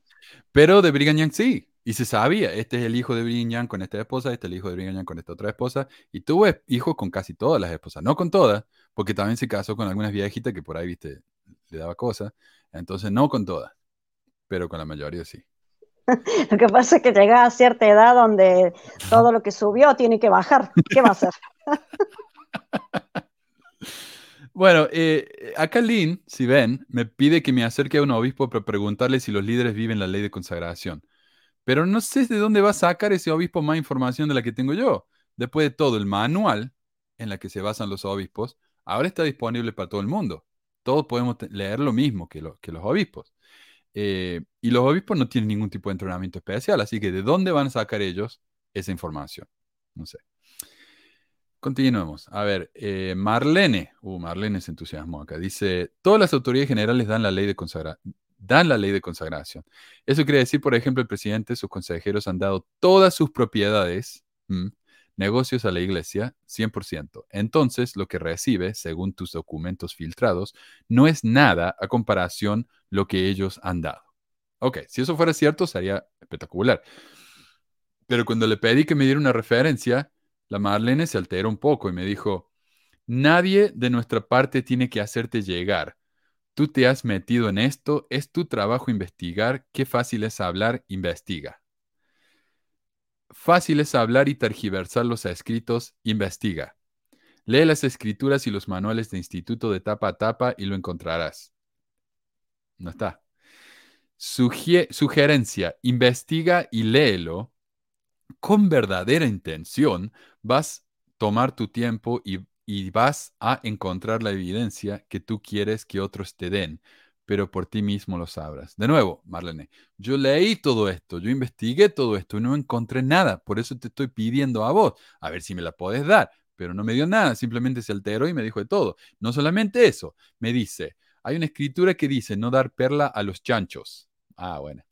Pero de Brigham Young sí. Y se sabía, este es el hijo de Brigham Young con esta esposa, este es el hijo de Brigham Young con esta otra esposa. Y tuvo hijos con casi todas las esposas. No con todas, porque también se casó con algunas viejitas que por ahí, viste, le daba cosas. Entonces, no con todas, pero con la mayoría sí. (laughs) Lo que pasa es que llega a cierta edad donde todo lo que subió tiene que bajar. ¿Qué va a hacer? (laughs) Bueno, eh, acá Lynn, si ven, me pide que me acerque a un obispo para preguntarle si los líderes viven la ley de consagración. Pero no sé de dónde va a sacar ese obispo más información de la que tengo yo. Después de todo, el manual en la que se basan los obispos ahora está disponible para todo el mundo. Todos podemos leer lo mismo que los obispos. Eh, y los obispos no tienen ningún tipo de entrenamiento especial, así que ¿de dónde van a sacar ellos esa información? No sé. Continuemos. A ver, eh, Marlene, uh, Marlene se entusiasmó acá. Dice, todas las autoridades generales dan la ley de consagra- dan la ley de consagración. Eso quiere decir, por ejemplo, el presidente, sus consejeros han dado todas sus propiedades, negocios a la iglesia, 100%. Entonces, lo que recibe, según tus documentos filtrados, no es nada a comparación lo que ellos han dado. Ok, si eso fuera cierto, sería espectacular. Pero cuando le pedí que me diera una referencia, la Marlene se alteró un poco y me dijo, nadie de nuestra parte tiene que hacerte llegar. Tú te has metido en esto, es tu trabajo investigar, qué fácil es hablar, investiga. Fácil es hablar y tergiversar los escritos, investiga. Lee las escrituras y los manuales de instituto de tapa a tapa y lo encontrarás. No está. Sugerencia, investiga y léelo con verdadera intención, vas a tomar tu tiempo y, y vas a encontrar la evidencia que tú quieres que otros te den, pero por ti mismo lo sabrás. De nuevo, Marlene, yo leí todo esto, yo investigué todo esto y no encontré nada, por eso te estoy pidiendo a vos, a ver si me la podés dar, pero no me dio nada, simplemente se alteró y me dijo de todo. No solamente eso, me dice, hay una escritura que dice no dar perla a los chanchos. Ah, bueno.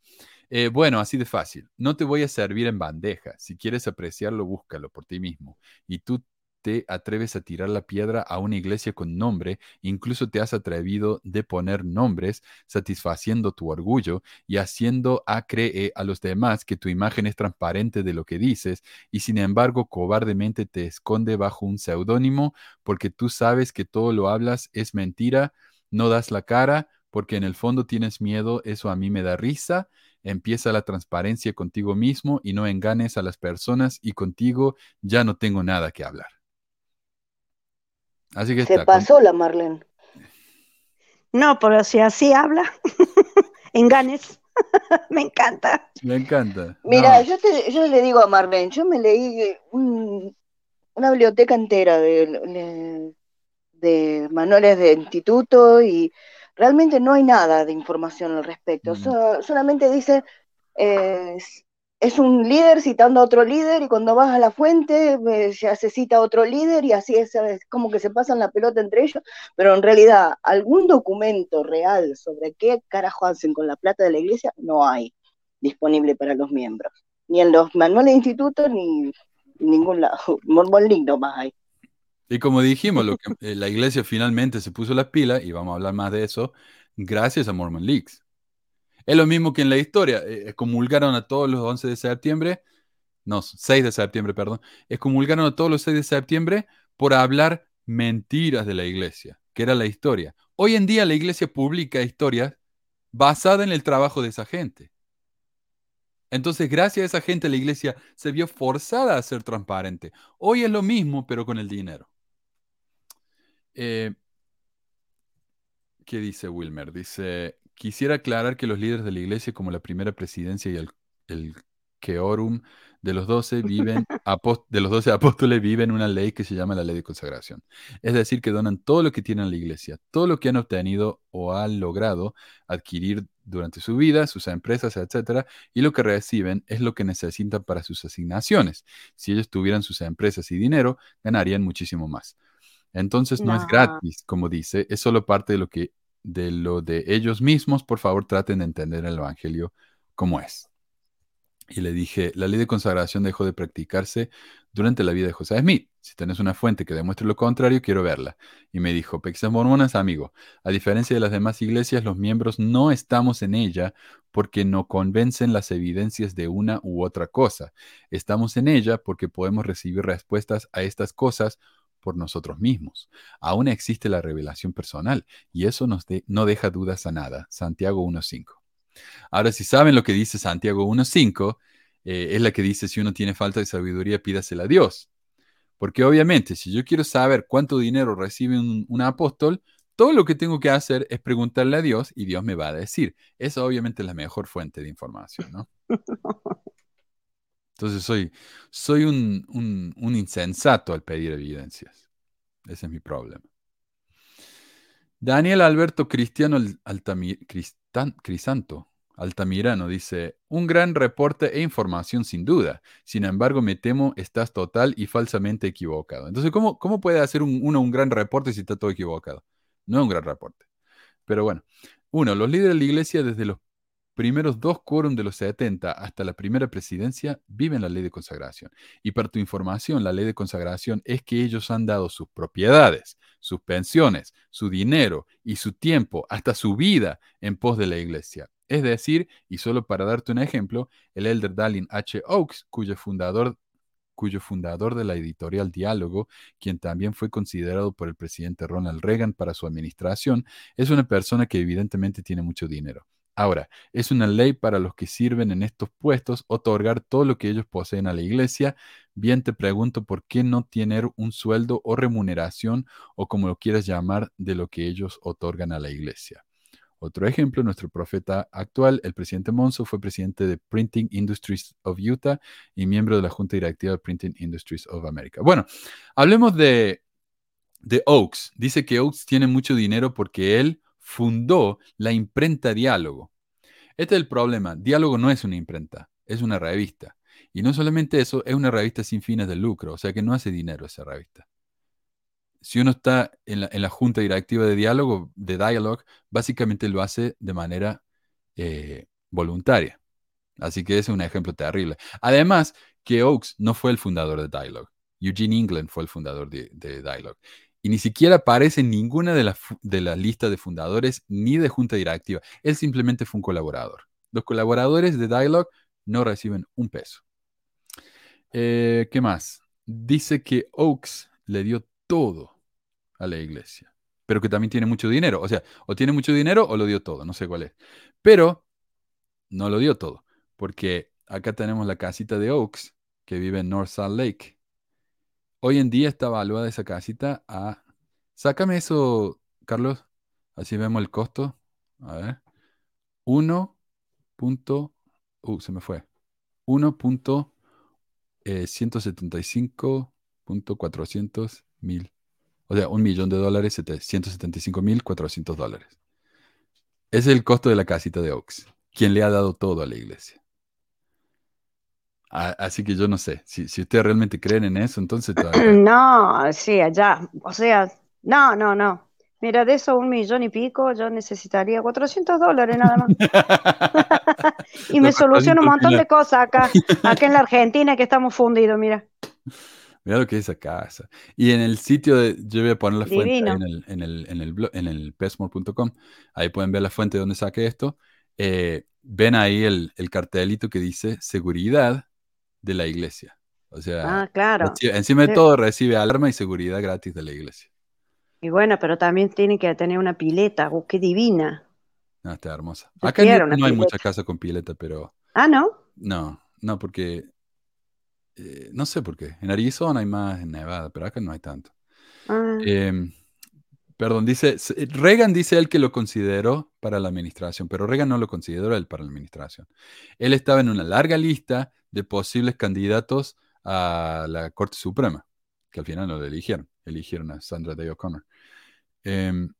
Eh, bueno, así de fácil. No te voy a servir en bandeja. Si quieres apreciarlo, búscalo por ti mismo. Y tú te atreves a tirar la piedra a una iglesia con nombre, incluso te has atrevido de poner nombres, satisfaciendo tu orgullo y haciendo a creer a los demás que tu imagen es transparente de lo que dices, y sin embargo cobardemente te esconde bajo un seudónimo porque tú sabes que todo lo hablas es mentira, no das la cara porque en el fondo tienes miedo, eso a mí me da risa empieza la transparencia contigo mismo y no enganes a las personas y contigo ya no tengo nada que hablar. Así que Se pasó la Marlene. No, pero si así habla, (laughs) enganes. (laughs) me encanta. Me encanta. Mira, yo, yo le digo a Marlene, yo me leí una biblioteca entera de, de manuales de instituto y realmente no hay nada de información al respecto. Mm. solamente dice, eh, es un líder citando a otro líder y cuando vas a la fuente eh, ya se cita a otro líder y así es, como que se pasan la pelota entre ellos, pero en realidad algún documento real sobre qué carajo hacen con la plata de la iglesia no hay disponible para los miembros, ni en los manuales de instituto ni en ningún lado, (laughs) Mormon Link más hay. Y como dijimos, lo que, eh, la iglesia finalmente se puso las pilas, y vamos a hablar más de eso, gracias a Mormon Leaks. Es lo mismo que en la historia, eh, comulgaron a todos los 11 de septiembre, no, 6 de septiembre, perdón, excomulgaron a todos los 6 de septiembre por hablar mentiras de la iglesia, que era la historia. Hoy en día la iglesia publica historias basadas en el trabajo de esa gente. Entonces, gracias a esa gente, la iglesia se vio forzada a ser transparente. Hoy es lo mismo, pero con el dinero. Eh, ¿Qué dice Wilmer? Dice, quisiera aclarar que los líderes de la iglesia, como la primera presidencia y el, el queorum de los doce viven, (laughs) de los doce apóstoles viven una ley que se llama la ley de consagración. Es decir, que donan todo lo que tienen a la iglesia, todo lo que han obtenido o han logrado adquirir durante su vida, sus empresas, etcétera, y lo que reciben es lo que necesitan para sus asignaciones. Si ellos tuvieran sus empresas y dinero, ganarían muchísimo más. Entonces no, es gratis, como dice, es solo parte de lo que de lo de ellos mismos. Por favor, traten de entender el evangelio como es. Y le dije, la ley de consagración dejó de practicarse durante la vida de José Smith. Si tenés una fuente que demuestre lo contrario, quiero verla. Y me dijo, Pexas Mormonas, amigo, a diferencia de las demás iglesias, los miembros no estamos en ella porque no convencen las evidencias de una u otra cosa. Estamos en ella porque podemos recibir respuestas a estas cosas por nosotros mismos. Aún existe la revelación personal y eso nos no deja dudas a nada. Santiago 1.5. Ahora, si saben lo que dice Santiago 1.5, eh, es la que dice, si uno tiene falta de sabiduría, pídasela a Dios. Porque obviamente, si yo quiero saber cuánto dinero recibe un, apóstol, todo lo que tengo que hacer es preguntarle a Dios y Dios me va a decir. Esa obviamente es la mejor fuente de información, ¿no? (laughs) Entonces soy, soy un, un, insensato al pedir evidencias. Ese es mi problema. Daniel Alberto Cristiano Crisanto Altamirano dice, un gran reporte e información sin duda. Sin embargo, me temo estás total y falsamente equivocado. Entonces, ¿cómo, cómo puede hacer uno un gran reporte si está todo equivocado? No es un gran reporte. Pero bueno, uno, los líderes de la iglesia desde los primeros dos quórum de los 70 hasta la primera presidencia viven la ley de consagración. Y para tu información, la ley de consagración es que ellos han dado sus propiedades, sus pensiones, su dinero y su tiempo, hasta su vida en pos de la iglesia. Es decir, y solo para darte un ejemplo, el elder Dallin H. Oaks, cuyo fundador cuyo fundador de la editorial Diálogo, quien también fue considerado por el presidente Ronald Reagan para su administración, es una persona que evidentemente tiene mucho dinero. Ahora, es una ley para los que sirven en estos puestos otorgar todo lo que ellos poseen a la iglesia. Bien te pregunto por qué no tener un sueldo o remuneración o como lo quieras llamar de lo que ellos otorgan a la iglesia. Otro ejemplo, nuestro profeta actual, el presidente Monzo, fue presidente de Printing Industries of Utah y miembro de la Junta Directiva de Printing Industries of America. Bueno, hablemos de, de Oaks. Dice que Oaks tiene mucho dinero porque él fundó la imprenta Diálogo. Este es el problema. Diálogo no es una imprenta, es una revista. Y no solamente eso, es una revista sin fines de lucro, o sea que no hace dinero esa revista. Si uno está en la, junta directiva de diálogo, de Dialogue, básicamente lo hace de manera eh, voluntaria. Así que ese es un ejemplo terrible. Además, que Oaks no fue el fundador de Dialogue. Eugene England fue el fundador de, de Dialogue. Y ni siquiera aparece en ninguna de las de la listas de fundadores ni de junta directiva. Él simplemente fue un colaborador. Los colaboradores de Dialogue no reciben un peso. Eh, ¿Qué más? Dice que Oaks le dio todo a la iglesia, pero que también tiene mucho dinero. O sea, o tiene mucho dinero o lo dio todo, no sé cuál es. Pero no lo dio todo, porque acá tenemos la casita de Oaks, que vive en North Salt Lake. Hoy en día está evaluada esa casita a... Sácame eso, Carlos, así vemos el costo. A ver. 1. Uh, se me fue. 1.175.400 eh, mil. O sea, un millón de dólares, 175.400 dólares. Ese es el costo de la casita de Oaks, quien le ha dado todo a la iglesia. Así que yo no sé, si, si ustedes realmente creen en eso, entonces... (clears throat) No, sí, allá, o sea, no, no, no. Mira, de eso un millón y pico, yo necesitaría 400 dólares nada más. (laughs) y me soluciona un montón de cosas acá, acá en la Argentina que estamos fundidos, mira. (laughs) Mira lo que es esa casa. Y en el sitio de, yo voy a poner la fuente en el, en el, en el, blog, en el pesmore.com, ahí pueden ver la fuente de donde saqué esto. Eh, ven ahí el, el, cartelito que dice seguridad de la iglesia. O sea, ah, claro. encima de todo recibe alarma y seguridad gratis de la iglesia. Y bueno, pero también tiene que tener una pileta, oh, qué divina. Ah, está hermosa. Acá no, hay mucha casa con pileta, pero. Ah, ¿no? No, no, porque. Eh, no sé por qué. En Arizona hay más, en Nevada, pero acá no hay tanto. Ah. Em, perdón, dice. Reagan dice él que lo consideró para la administración, pero Reagan no lo consideró él para la administración. Él estaba en una larga lista de posibles candidatos a la Corte Suprema, que al final no lo eligieron. Eligieron a Sandra Day O'Connor. Em,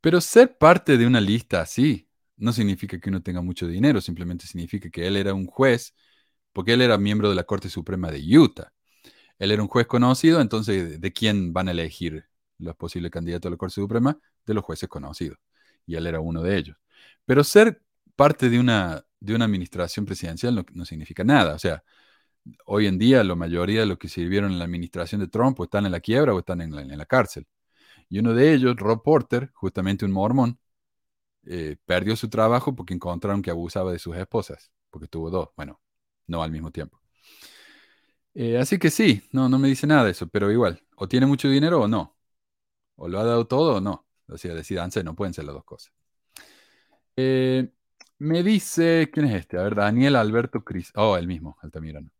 pero ser parte de una lista así no significa que uno tenga mucho dinero, simplemente significa que él era un juez, porque él era miembro de la Corte Suprema de Utah. Él era un juez conocido, entonces, ¿de quién van a elegir los posibles candidatos a la Corte Suprema? De los jueces conocidos. Y él era uno de ellos. Pero ser parte de una, de una administración presidencial no, significa nada. O sea, hoy en día la mayoría de los que sirvieron en la administración de Trump están en la quiebra o están en la, cárcel. Y uno de ellos, Rob Porter, justamente un mormón, eh, perdió su trabajo porque encontraron que abusaba de sus esposas, porque tuvo dos, bueno, no al mismo tiempo. Eh, así que sí, no, no me dice nada de eso, pero igual, o tiene mucho dinero o no. O lo ha dado todo o no. O sea, decidanse, no pueden ser las dos cosas. Eh, me dice, ¿quién es este? A ver, Daniel Alberto Cris. Oh, el mismo, Altamirano.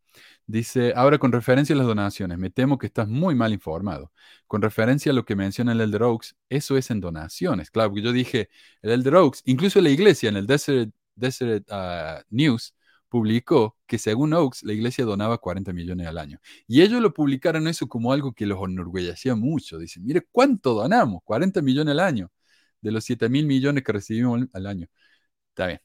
Dice, ahora con referencia a las donaciones, me temo que estás muy mal informado. Con referencia a lo que menciona el Elder Oaks, eso es en donaciones. Claro, porque yo dije, el Elder Oaks, incluso la iglesia en el Desert, ah, News, publicó que según Oaks, la iglesia donaba 40 millones al año. Y ellos lo publicaron eso como algo que los enorgullecía mucho. Dicen, mire, ¿cuánto donamos? 40 millones al año, de los 7 mil millones que recibimos al año. Está bien.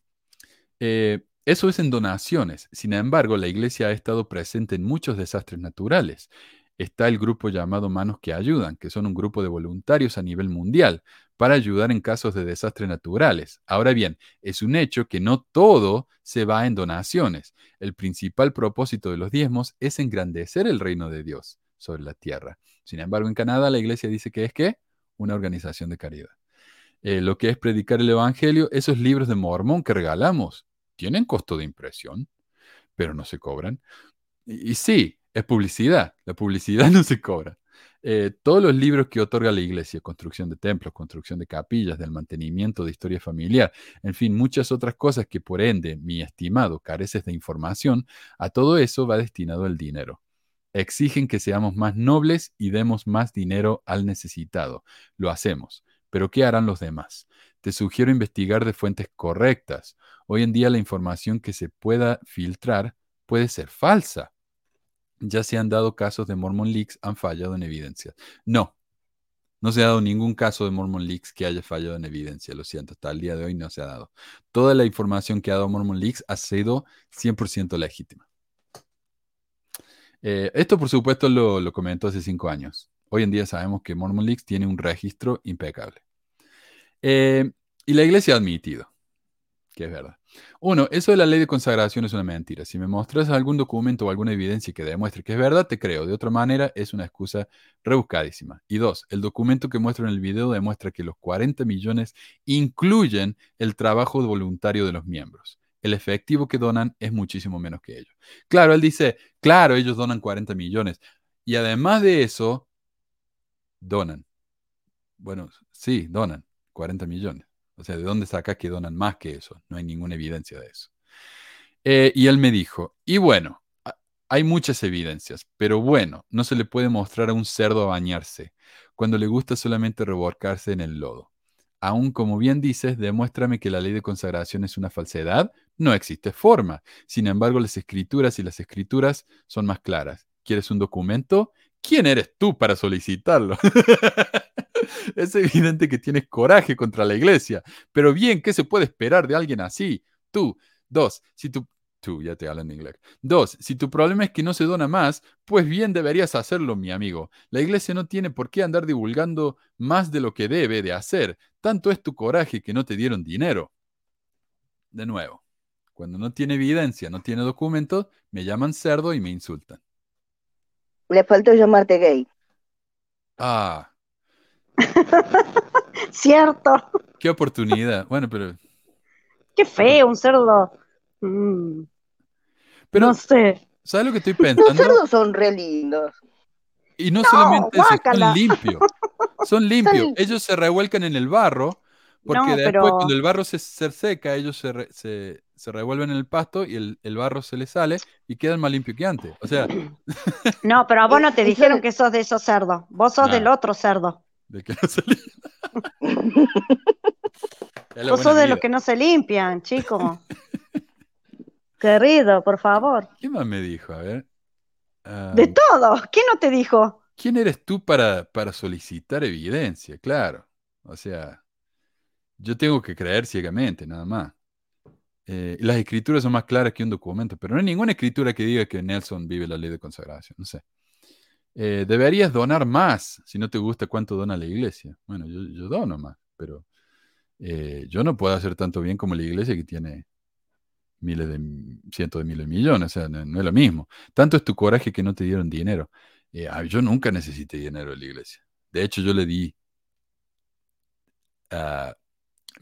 Eh, eso es en donaciones. Sin embargo, la iglesia ha estado presente en muchos desastres naturales. Está el grupo llamado Manos que Ayudan, que son un grupo de voluntarios a nivel mundial para ayudar en casos de desastres naturales. Ahora bien, es un hecho que no todo se va en donaciones. El principal propósito de los diezmos es engrandecer el reino de Dios sobre la tierra. Sin embargo, en Canadá la iglesia dice que es que una organización de caridad. Eh, lo que es predicar el Evangelio, esos libros de Mormón que regalamos, tienen costo de impresión, pero no se cobran. Y, sí, es publicidad. La publicidad (laughs) no se cobra. Eh, todos los libros que otorga la iglesia, construcción de templos, construcción de capillas, del mantenimiento de historia familiar, en fin, muchas otras cosas que por ende, mi estimado, careces de información, a todo eso va destinado el dinero. Exigen que seamos más nobles y demos más dinero al necesitado. Lo hacemos. Pero ¿qué harán los demás? Te sugiero investigar de fuentes correctas. Hoy en día la información que se pueda filtrar puede ser falsa. Ya se han dado casos de Mormon Leaks, han fallado en evidencia. No, no se ha dado ningún caso de Mormon Leaks que haya fallado en evidencia, lo siento, hasta el día de hoy no se ha dado. Toda la información que ha dado Mormon Leaks ha sido 100% legítima. Eh, esto, por supuesto, lo, lo comentó hace cinco años. Hoy en día sabemos que Mormon Leaks tiene un registro impecable. Eh, y la iglesia ha admitido que es verdad. Uno, eso de la ley de consagración es una mentira. Si me mostras algún documento o alguna evidencia que demuestre que es verdad, te creo. De otra manera, es una excusa rebuscadísima. Y dos, el documento que muestro en el video demuestra que los 40 millones incluyen el trabajo voluntario de los miembros. El efectivo que donan es muchísimo menos que ellos. Claro, él dice, claro, ellos donan 40 millones. Y además de eso, donan. Bueno, sí, donan 40 millones. O sea, ¿de dónde saca que donan más que eso? No hay ninguna evidencia de eso. Eh, y él me dijo, y bueno, hay muchas evidencias, pero bueno, no se le puede mostrar a un cerdo a bañarse cuando le gusta solamente revolcarse en el lodo. Aún como bien dices, demuéstrame que la ley de consagración es una falsedad, no existe forma. Sin embargo, las escrituras y las escrituras son más claras. ¿Quieres un documento? ¿Quién eres tú para solicitarlo? (laughs) es evidente que tienes coraje contra la iglesia. Pero bien, ¿qué se puede esperar de alguien así? Tú. Dos, si tu... Tú, ya te hablan en inglés. Dos, si tu problema es que no se dona más, pues bien deberías hacerlo, mi amigo. La iglesia no tiene por qué andar divulgando más de lo que debe de hacer. Tanto es tu coraje que no te dieron dinero. De nuevo, cuando no tiene evidencia, no tiene documentos, me llaman cerdo y me insultan. Le faltó llamarte gay. Ah, (laughs) Cierto. qué oportunidad. Bueno, pero, Qué feo, un cerdo. Mm, pero no sé. ¿sabes lo que estoy (laughs) Los pensando? cerdos son re lindos. Y no, No, solamente eso, son limpios. Son (laughs) limpios. Ellos se revuelcan en el barro, porque No, después pero- cuando el barro se, se seca, ellos se, re- se, se revuelven en el pasto y el, el barro se les sale y quedan más limpios que antes. O sea, No, pero a vos no te dijeron que sos de esos cerdos. Vos sos del otro cerdo. De que no se li- Es la (laughs) Vos buena sos de los que no se limpian, chico. (laughs) Querido, por favor. ¿Quién más me dijo? A ver. Ah, De todo. ¿Quién no te dijo? ¿Quién eres tú para, para solicitar evidencia? Claro. O sea, yo tengo que creer ciegamente, nada más. Eh, las escrituras son más claras que un documento, pero no hay ninguna escritura que diga que Nelson vive la ley de consagración. No sé. Eh, deberías donar más si no te gusta cuánto dona la iglesia. Bueno, yo, yo dono más, pero eh, yo no puedo hacer tanto bien como la iglesia que tiene miles de, cientos de miles de millones. O sea, no, es lo mismo. Tanto es tu coraje que no te dieron dinero. Eh, yo nunca necesité dinero de la iglesia. De hecho, yo le di ah,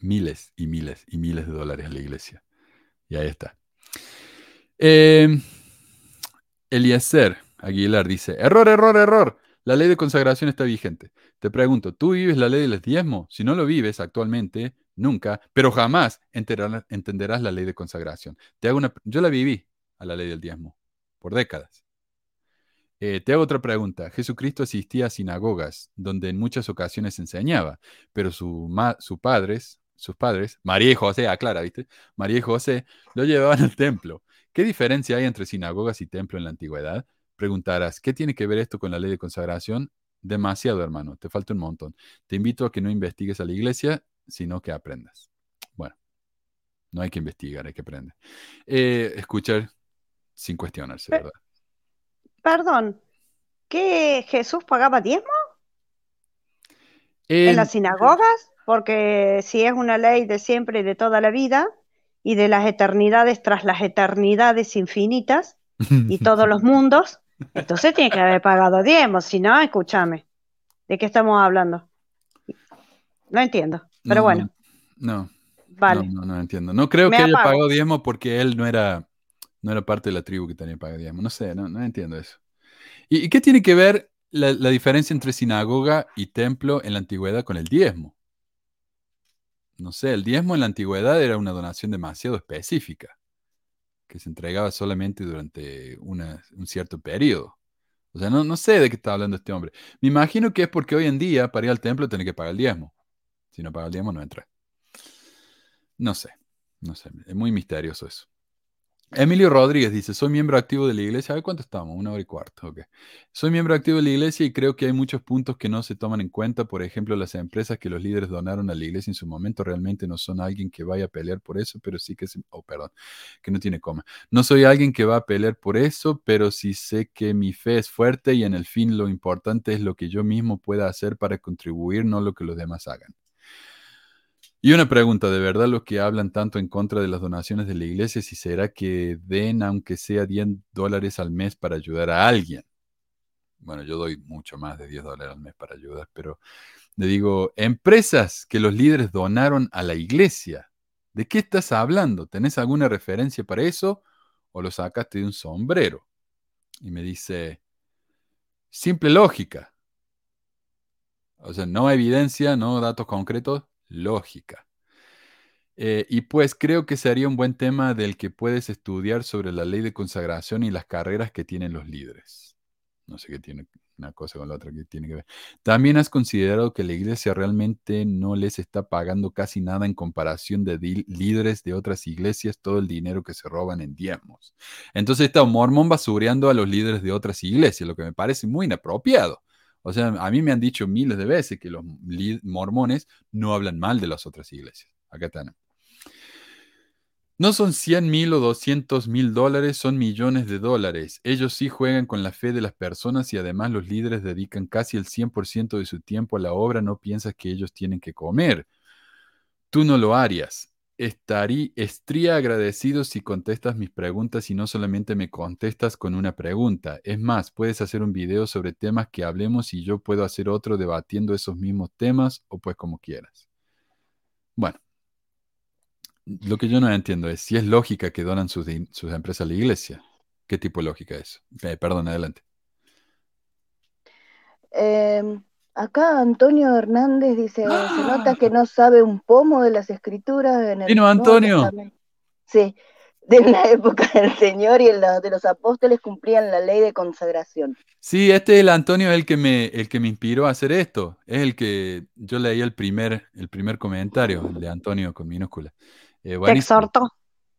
miles y miles y miles de dólares a la iglesia. Y ahí está. Eh, Eliezer Aguilar dice, error, error, error. La ley de consagración está vigente. Te pregunto, ¿tú vives la ley del diezmo? Si no lo vives actualmente, nunca, pero jamás entenderás la ley de consagración. Te hago una, yo la viví a la ley del diezmo por décadas. Eh, te hago otra pregunta. Jesucristo asistía a sinagogas donde en muchas ocasiones enseñaba, pero su sus padres, sus padres, María y José, aclara, ¿viste? María y José lo llevaban al templo. ¿Qué diferencia hay entre sinagogas y templo en la antigüedad? Preguntarás, ¿qué tiene que ver esto con la ley de consagración? Demasiado, hermano, te falta un montón. Te invito a que no investigues a la iglesia, sino que aprendas. Bueno, no hay que investigar, hay que aprender. Eh, escuchar sin cuestionarse, ¿verdad? Perdón. ¿Qué Jesús pagaba diezmo en En- las sinagogas? Porque si es una ley de siempre y de toda la vida y de las eternidades tras las eternidades infinitas y (laughs) todos los mundos, entonces tiene que haber pagado diezmo. Si no, escúchame. ¿De qué estamos hablando? No entiendo. Pero No, bueno, No, vale. no, no, no entiendo. No creo Me que haya apago. pagado diezmo porque él no era, no era parte de la tribu que tenía que pagar diezmo. No sé, no, no entiendo eso. ¿Y, y qué tiene que ver la, la diferencia entre sinagoga y templo en la antigüedad con el diezmo? No sé, el diezmo en la antigüedad era una donación demasiado específica, que se entregaba solamente durante una- un cierto periodo. O sea, no, no sé de qué está hablando este hombre. Me imagino que es porque hoy en día, para ir al templo, tiene que pagar el diezmo. Si no paga el diezmo, no entra. No sé, no sé, es muy misterioso eso. Emilio Rodríguez dice, soy miembro activo de la iglesia. A ver cuánto estamos, una hora y cuarto. ok. Soy miembro activo de la iglesia y creo que hay muchos puntos que no se toman en cuenta. Por ejemplo, las empresas que los líderes donaron a la iglesia en su momento realmente no son alguien que vaya a pelear por eso, pero sí que se... Oh, perdón, que no tiene coma. No soy alguien que va a pelear por eso, pero sí sé que mi fe es fuerte y en el fin lo importante es lo que yo mismo pueda hacer para contribuir, no lo que los demás hagan. Y una pregunta, ¿de verdad los que hablan tanto en contra de las donaciones de la iglesia, si será que den aunque sea 10 dólares al mes para ayudar a alguien? Bueno, yo doy mucho más de 10 dólares al mes para ayudar, pero le digo, empresas que los líderes donaron a la iglesia, ¿de qué estás hablando? ¿Tenés alguna referencia para eso o lo sacaste de un sombrero? Y me dice, simple lógica. O sea, no evidencia, no datos concretos, lógica. Eh, y pues creo que sería un buen tema del que puedes estudiar sobre la ley de consagración y las carreras que tienen los líderes. No sé qué tiene una cosa con la otra que tiene que ver. También has considerado que la iglesia realmente no les está pagando casi nada en comparación de líderes de otras iglesias todo el dinero que se roban en diezmos. Entonces está un mormón basureando a los líderes de otras iglesias, lo que me parece muy inapropiado. O sea, a mí me han dicho miles de veces que los mormones no hablan mal de las otras iglesias. Acá están. No son 100 mil o 200 mil dólares, son millones de dólares. Ellos sí juegan con la fe de las personas y además los líderes dedican casi el 100% de su tiempo a la obra. No piensas que ellos tienen que comer. Tú no lo harías estaría, estaría agradecido si contestas mis preguntas y no solamente me contestas con una pregunta. Es más, puedes hacer un video sobre temas que hablemos y yo puedo hacer otro debatiendo esos mismos temas o pues como quieras. Bueno, lo que yo no entiendo es si es lógica que donan sus, empresas a la iglesia. ¿Qué tipo de lógica es? Eh, perdón, adelante. Eh, Acá Antonio Hernández dice, se nota que no sabe un pomo de las escrituras. En el Antonio. Sí, de la (laughs) época del Señor y de los apóstoles cumplían la ley de consagración. Sí, este es el Antonio el que me, el que me inspiró a hacer esto. Es el que yo leí el primer, el primer comentario de Antonio con minúscula. Eh, Te exhortó.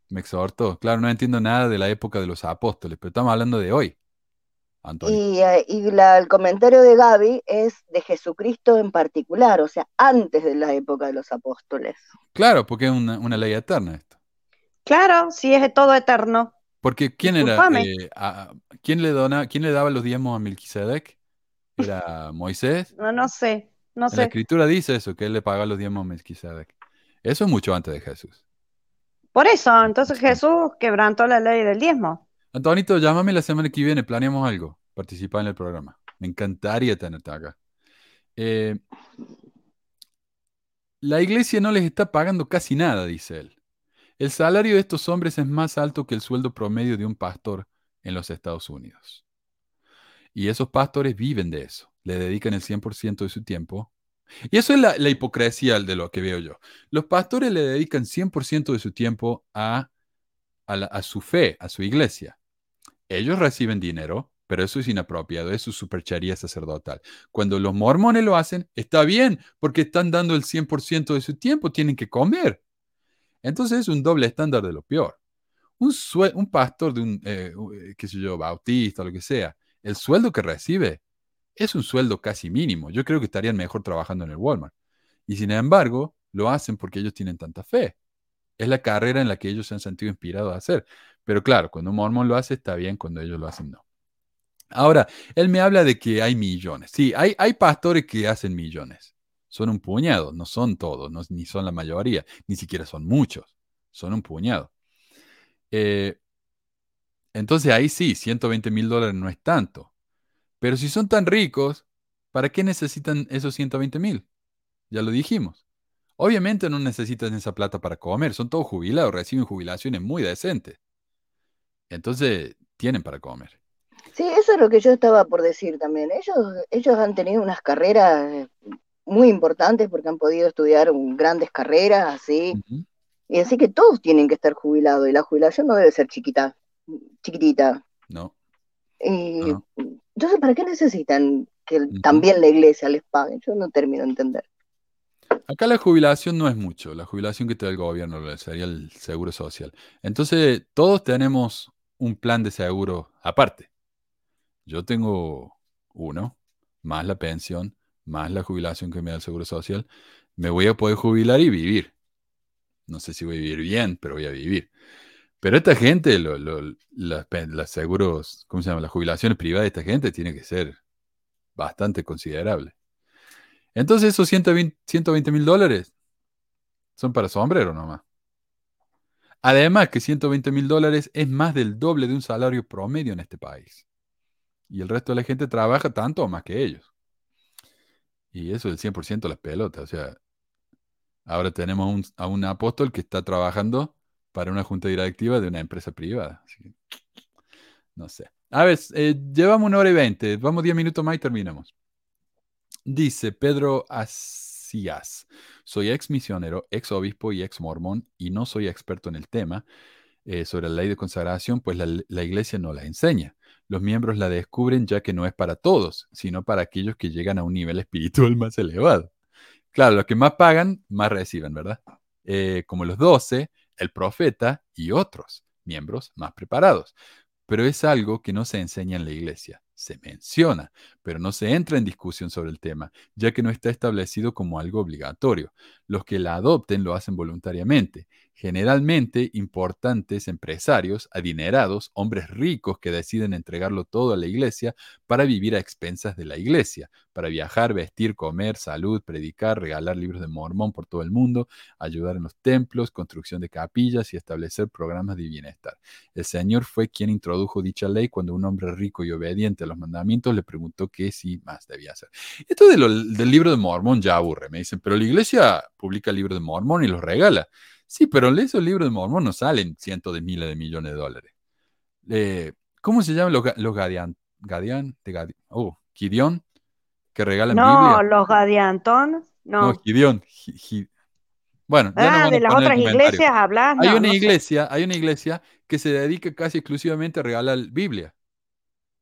Me exhortó. Claro, no entiendo nada de la época de los apóstoles, pero estamos hablando de hoy. Y, eh, el comentario de Gaby es de Jesucristo en particular, o sea, antes de la época de los apóstoles. Claro, porque es una, ley eterna esto. Claro, sí es todo eterno. Porque ¿quién era? Eh, ¿quién, le dona, ¿Quién le daba los diezmos a Melquisedec? ¿Era (laughs) Moisés? No, no sé, no en La escritura dice eso, que él le pagaba los diezmos a Melquisedec. Eso es mucho antes de Jesús. Por eso, entonces Jesús quebrantó la ley del diezmo. Antonito, llámame la semana que viene, planeamos algo, participar en el programa. Me encantaría tenerte acá. Eh, la iglesia no les está pagando casi nada, dice él. El salario de estos hombres es más alto que el sueldo promedio de un pastor en los Estados Unidos. Y esos pastores viven de eso, le dedican el 100% de su tiempo. Y eso es la, hipocresía de lo que veo yo. Los pastores le dedican 100% de su tiempo a, a su fe, a su iglesia. Ellos reciben dinero, pero eso es inapropiado, es su superchería sacerdotal. Cuando los mormones lo hacen, está bien, porque están dando el 100% de su tiempo, tienen que comer. Entonces es un doble estándar de lo peor. Un, un pastor de un, eh, eh, qué sé yo, bautista, lo que sea, el sueldo que recibe es un sueldo casi mínimo. Yo creo que estarían mejor trabajando en el Walmart. Y sin embargo, lo hacen porque ellos tienen tanta fe. Es la carrera en la que ellos se han sentido inspirados a hacer. Pero claro, cuando un mormón lo hace está bien, cuando ellos lo hacen no. Ahora, él me habla de que hay millones. Sí, hay, hay pastores que hacen millones. Son un puñado, no son todos, ni son la mayoría, ni siquiera son muchos. Son un puñado. Eh, entonces ahí sí, 120 mil dólares no es tanto. Pero si son tan ricos, ¿para qué necesitan esos 120 mil? Ya lo dijimos. Obviamente no necesitan esa plata para comer, son todos jubilados, reciben jubilaciones muy decentes. Entonces, tienen para comer. Sí, eso es lo que yo estaba por decir también. Ellos, ellos han tenido unas carreras muy importantes porque han podido estudiar grandes carreras, así. Y así que todos tienen que estar jubilados y la jubilación no debe ser chiquita, chiquitita. No. Entonces, ¿para qué necesitan que también la iglesia les pague? Yo no termino de entender. Acá la jubilación no es mucho, la jubilación que te da el gobierno sería el seguro social. Entonces, todos tenemos un plan de seguro aparte. Yo tengo uno, más la pensión, más la jubilación que me da el seguro social. Me voy a poder jubilar y vivir. No sé si voy a vivir bien, pero voy a vivir. Pero esta gente, las, seguros, ¿cómo se llama? Las jubilaciones privadas de esta gente tiene que ser bastante considerable. Entonces esos 120 mil dólares Son para sombrero nomás. Además que 120 mil dólares es más del doble de un salario promedio en este país. Y el resto de la gente trabaja tanto o más que ellos. Y eso es el 100% de las pelotas. O sea, ahora tenemos a un apóstol que está trabajando para una junta directiva de una empresa privada. no sé. A ver, eh, llevamos una hora y veinte. Vamos diez minutos más y terminamos. Dice Pedro Asías. Soy ex misionero, ex obispo y ex mormón y no soy experto en el tema eh, sobre la ley de consagración, pues la iglesia no la enseña. Los miembros la descubren ya que no es para todos, sino para aquellos que llegan a un nivel espiritual (laughs) más elevado. Claro, los que más pagan, más reciben, ¿verdad? Eh, como los doce, el profeta y otros miembros más preparados. Pero es algo que no se enseña en la iglesia. Se menciona, pero no se entra en discusión sobre el tema, ya que no está establecido como algo obligatorio. Los que la adopten lo hacen voluntariamente generalmente importantes empresarios, adinerados, hombres ricos que deciden entregarlo todo a la iglesia para vivir a expensas de la iglesia, para viajar, vestir, comer, salud, predicar, regalar libros de mormón por todo el mundo, ayudar en los templos, construcción de capillas y establecer programas de bienestar. El Señor fue quien introdujo dicha ley cuando un hombre rico y obediente a los mandamientos le preguntó qué sí más debía hacer. Esto del libro de mormón ya aburre, me dicen, pero la iglesia publica el libro de mormón y los regala. Sí, pero esos libros de Mormón no salen cientos de miles de millones de dólares. Eh, ¿Cómo se llaman los, los Gadian? Gadian, de oh, Gideon, que regalan no, Biblia. No, los Gadiantón, no. No, Gideon. bueno, ah, de las otras iglesias hablas. hay una iglesia, hay una iglesia que se dedica casi exclusivamente a regalar Biblia.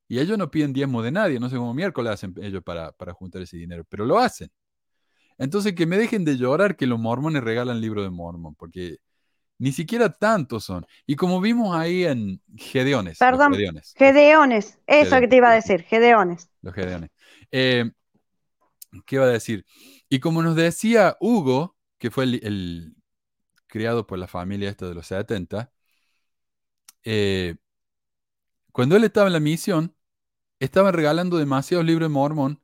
Y ellos no piden diezmo de nadie, no sé cómo miércoles hacen ellos para, para juntar ese dinero, pero lo hacen. Entonces, que me dejen de llorar que los mormones regalan libro de mormón, porque ni siquiera tantos son. Y como vimos ahí en Gedeones. Perdón, Gedeones. Eso que te iba a decir, Gedeones. Los Gedeones. Eh, ¿Qué iba a decir? Y como nos decía Hugo, que fue el, criado por la familia esta de los 70, eh, cuando él estaba en la misión, estaban regalando demasiados libros de mormón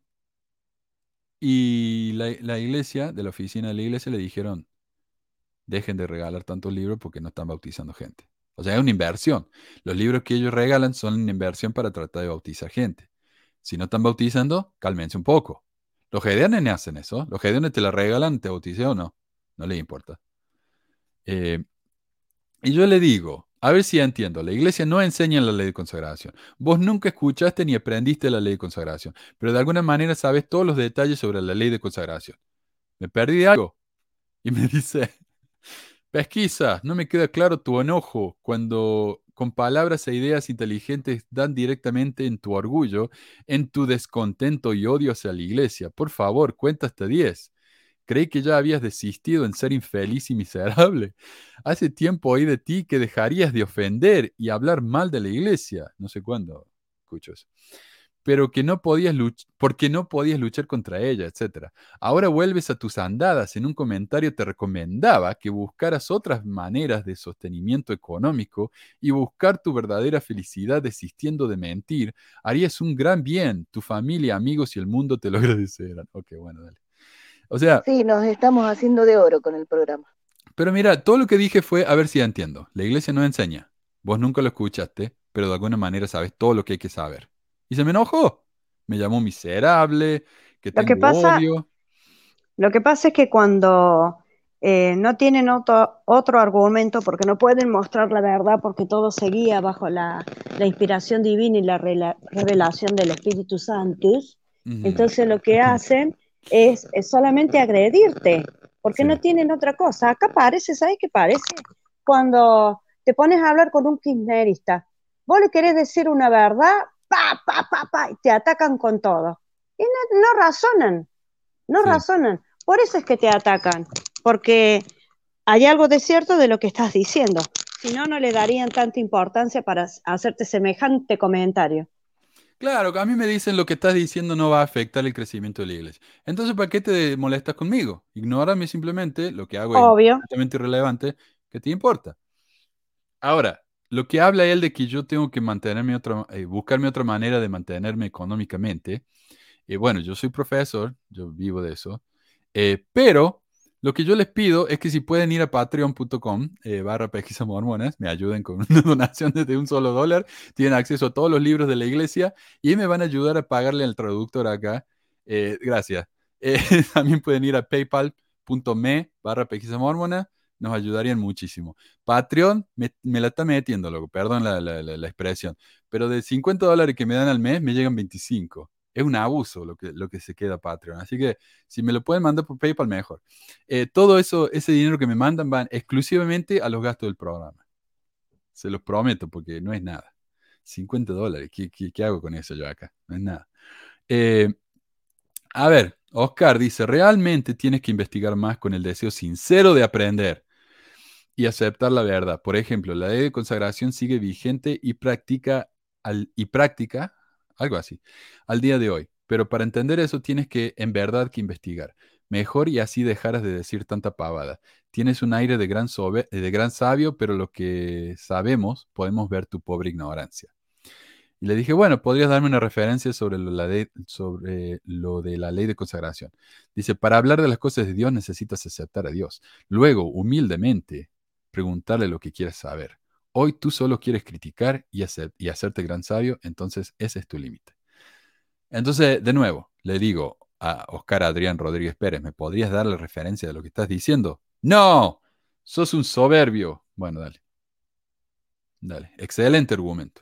y la, iglesia, de la oficina de la iglesia, le dijeron, dejen de regalar tantos libros porque no están bautizando gente. O sea, es una inversión. Los libros que ellos regalan son una inversión para tratar de bautizar gente. Si no están bautizando, cálmense un poco. Los gedeones hacen eso. Los gedeones te la regalan, te bautizan o no. No les importa. Eh, y yo le digo, a ver si entiendo. La iglesia no enseña la ley de consagración. Vos nunca escuchaste ni aprendiste la ley de consagración, pero de alguna manera sabes todos los detalles sobre la ley de consagración. ¿Me perdí algo? Y me (laughs) dice, pesquisa, no me queda claro tu enojo cuando con palabras e ideas inteligentes dan directamente en tu orgullo, en tu descontento y odio hacia la iglesia. Por favor, cuenta hasta 10. Creí que ya habías desistido en ser infeliz y miserable. Hace tiempo oí de ti que dejarías de ofender y hablar mal de la iglesia. No sé cuándo escucho eso. Pero que no podías luchar, porque no podías luchar contra ella, etc. Ahora vuelves a tus andadas. En un comentario te recomendaba que buscaras otras maneras de sostenimiento económico y buscar tu verdadera felicidad desistiendo de mentir. Harías un gran bien. Tu familia, amigos y el mundo te lo (laughs) agradecerán. Ok, bueno, dale. O sea. Sí, nos estamos haciendo de oro con el programa. Pero mira, todo lo que dije fue, a ver si ya entiendo. La iglesia no enseña. Vos nunca lo escuchaste, pero de alguna manera sabes todo lo que hay que saber. Y se me enojó. Me llamó miserable, que tengo lo que pasa, odio. Lo que pasa es que cuando eh, no tienen otro, otro, argumento porque no pueden mostrar la verdad porque todo seguía bajo la, inspiración divina y la revelación del Espíritu Santo. Entonces lo que hacen es, solamente agredirte, porque no tienen otra cosa. Acá parece, ¿sabes qué parece? Cuando te pones a hablar con un kirchnerista, vos le querés decir una verdad, pa, pa, pa, pa, y te atacan con todo. Y no, razonan, no razonan. Por eso es que te atacan, porque hay algo de cierto de lo que estás diciendo. Si no, no le darían tanta importancia para hacerte semejante comentario. Claro, a mí me dicen lo que estás diciendo no va a afectar el crecimiento de la iglesia. Entonces, ¿para qué te molestas conmigo? Ignórame simplemente, lo que hago Obvio. es completamente irrelevante, ¿qué te importa? Ahora, lo que habla él de que yo tengo que mantenerme otra, eh, buscarme otra manera de mantenerme económicamente. y eh, bueno, yo soy profesor, yo vivo de eso, eh, pero lo que yo les pido es que si pueden ir a patreon.com eh, barra pesquisa mormonas, me ayuden con (laughs) una donación de un solo dólar, tienen acceso a todos los libros de la iglesia y me van a ayudar a pagarle al traductor acá. Eh, gracias. (laughs) Eh, también pueden ir a paypal.me barra pesquisa mormona, nos ayudarían muchísimo. Patreon me, la está metiendo, loco, perdón la, la expresión, pero de 50 dólares que me dan al mes me llegan 25 es un abuso lo que, lo que se queda Patreon. Así que si me lo pueden mandar por PayPal, mejor. Eh, todo eso, ese dinero que me mandan van exclusivamente a los gastos del programa. Se los prometo porque no es nada. 50 dólares, ¿qué, qué, hago con eso yo acá? No es nada. Eh, a ver, Oscar dice, realmente tienes que investigar más con el deseo sincero de aprender y aceptar la verdad. Por ejemplo, la ley de consagración sigue vigente y práctica, al, y práctica algo así, al día de hoy. Pero para entender eso tienes que, en verdad, que investigar. Mejor y así dejaras de decir tanta pavada. Tienes un aire de gran, de gran sabio, pero lo que sabemos podemos ver tu pobre ignorancia. Y le dije, bueno, podrías darme una referencia sobre lo, la sobre lo de la ley de consagración. Dice, para hablar de las cosas de Dios necesitas aceptar a Dios. Luego, humildemente, preguntarle lo que quieres saber. Hoy tú solo quieres criticar y, hacer, y hacerte gran sabio, entonces ese es tu límite. Entonces, de nuevo, le digo a Oscar Adrián Rodríguez Pérez, ¿me podrías dar la referencia de lo que estás diciendo? No, sos un soberbio. Bueno, dale. Dale, excelente argumento.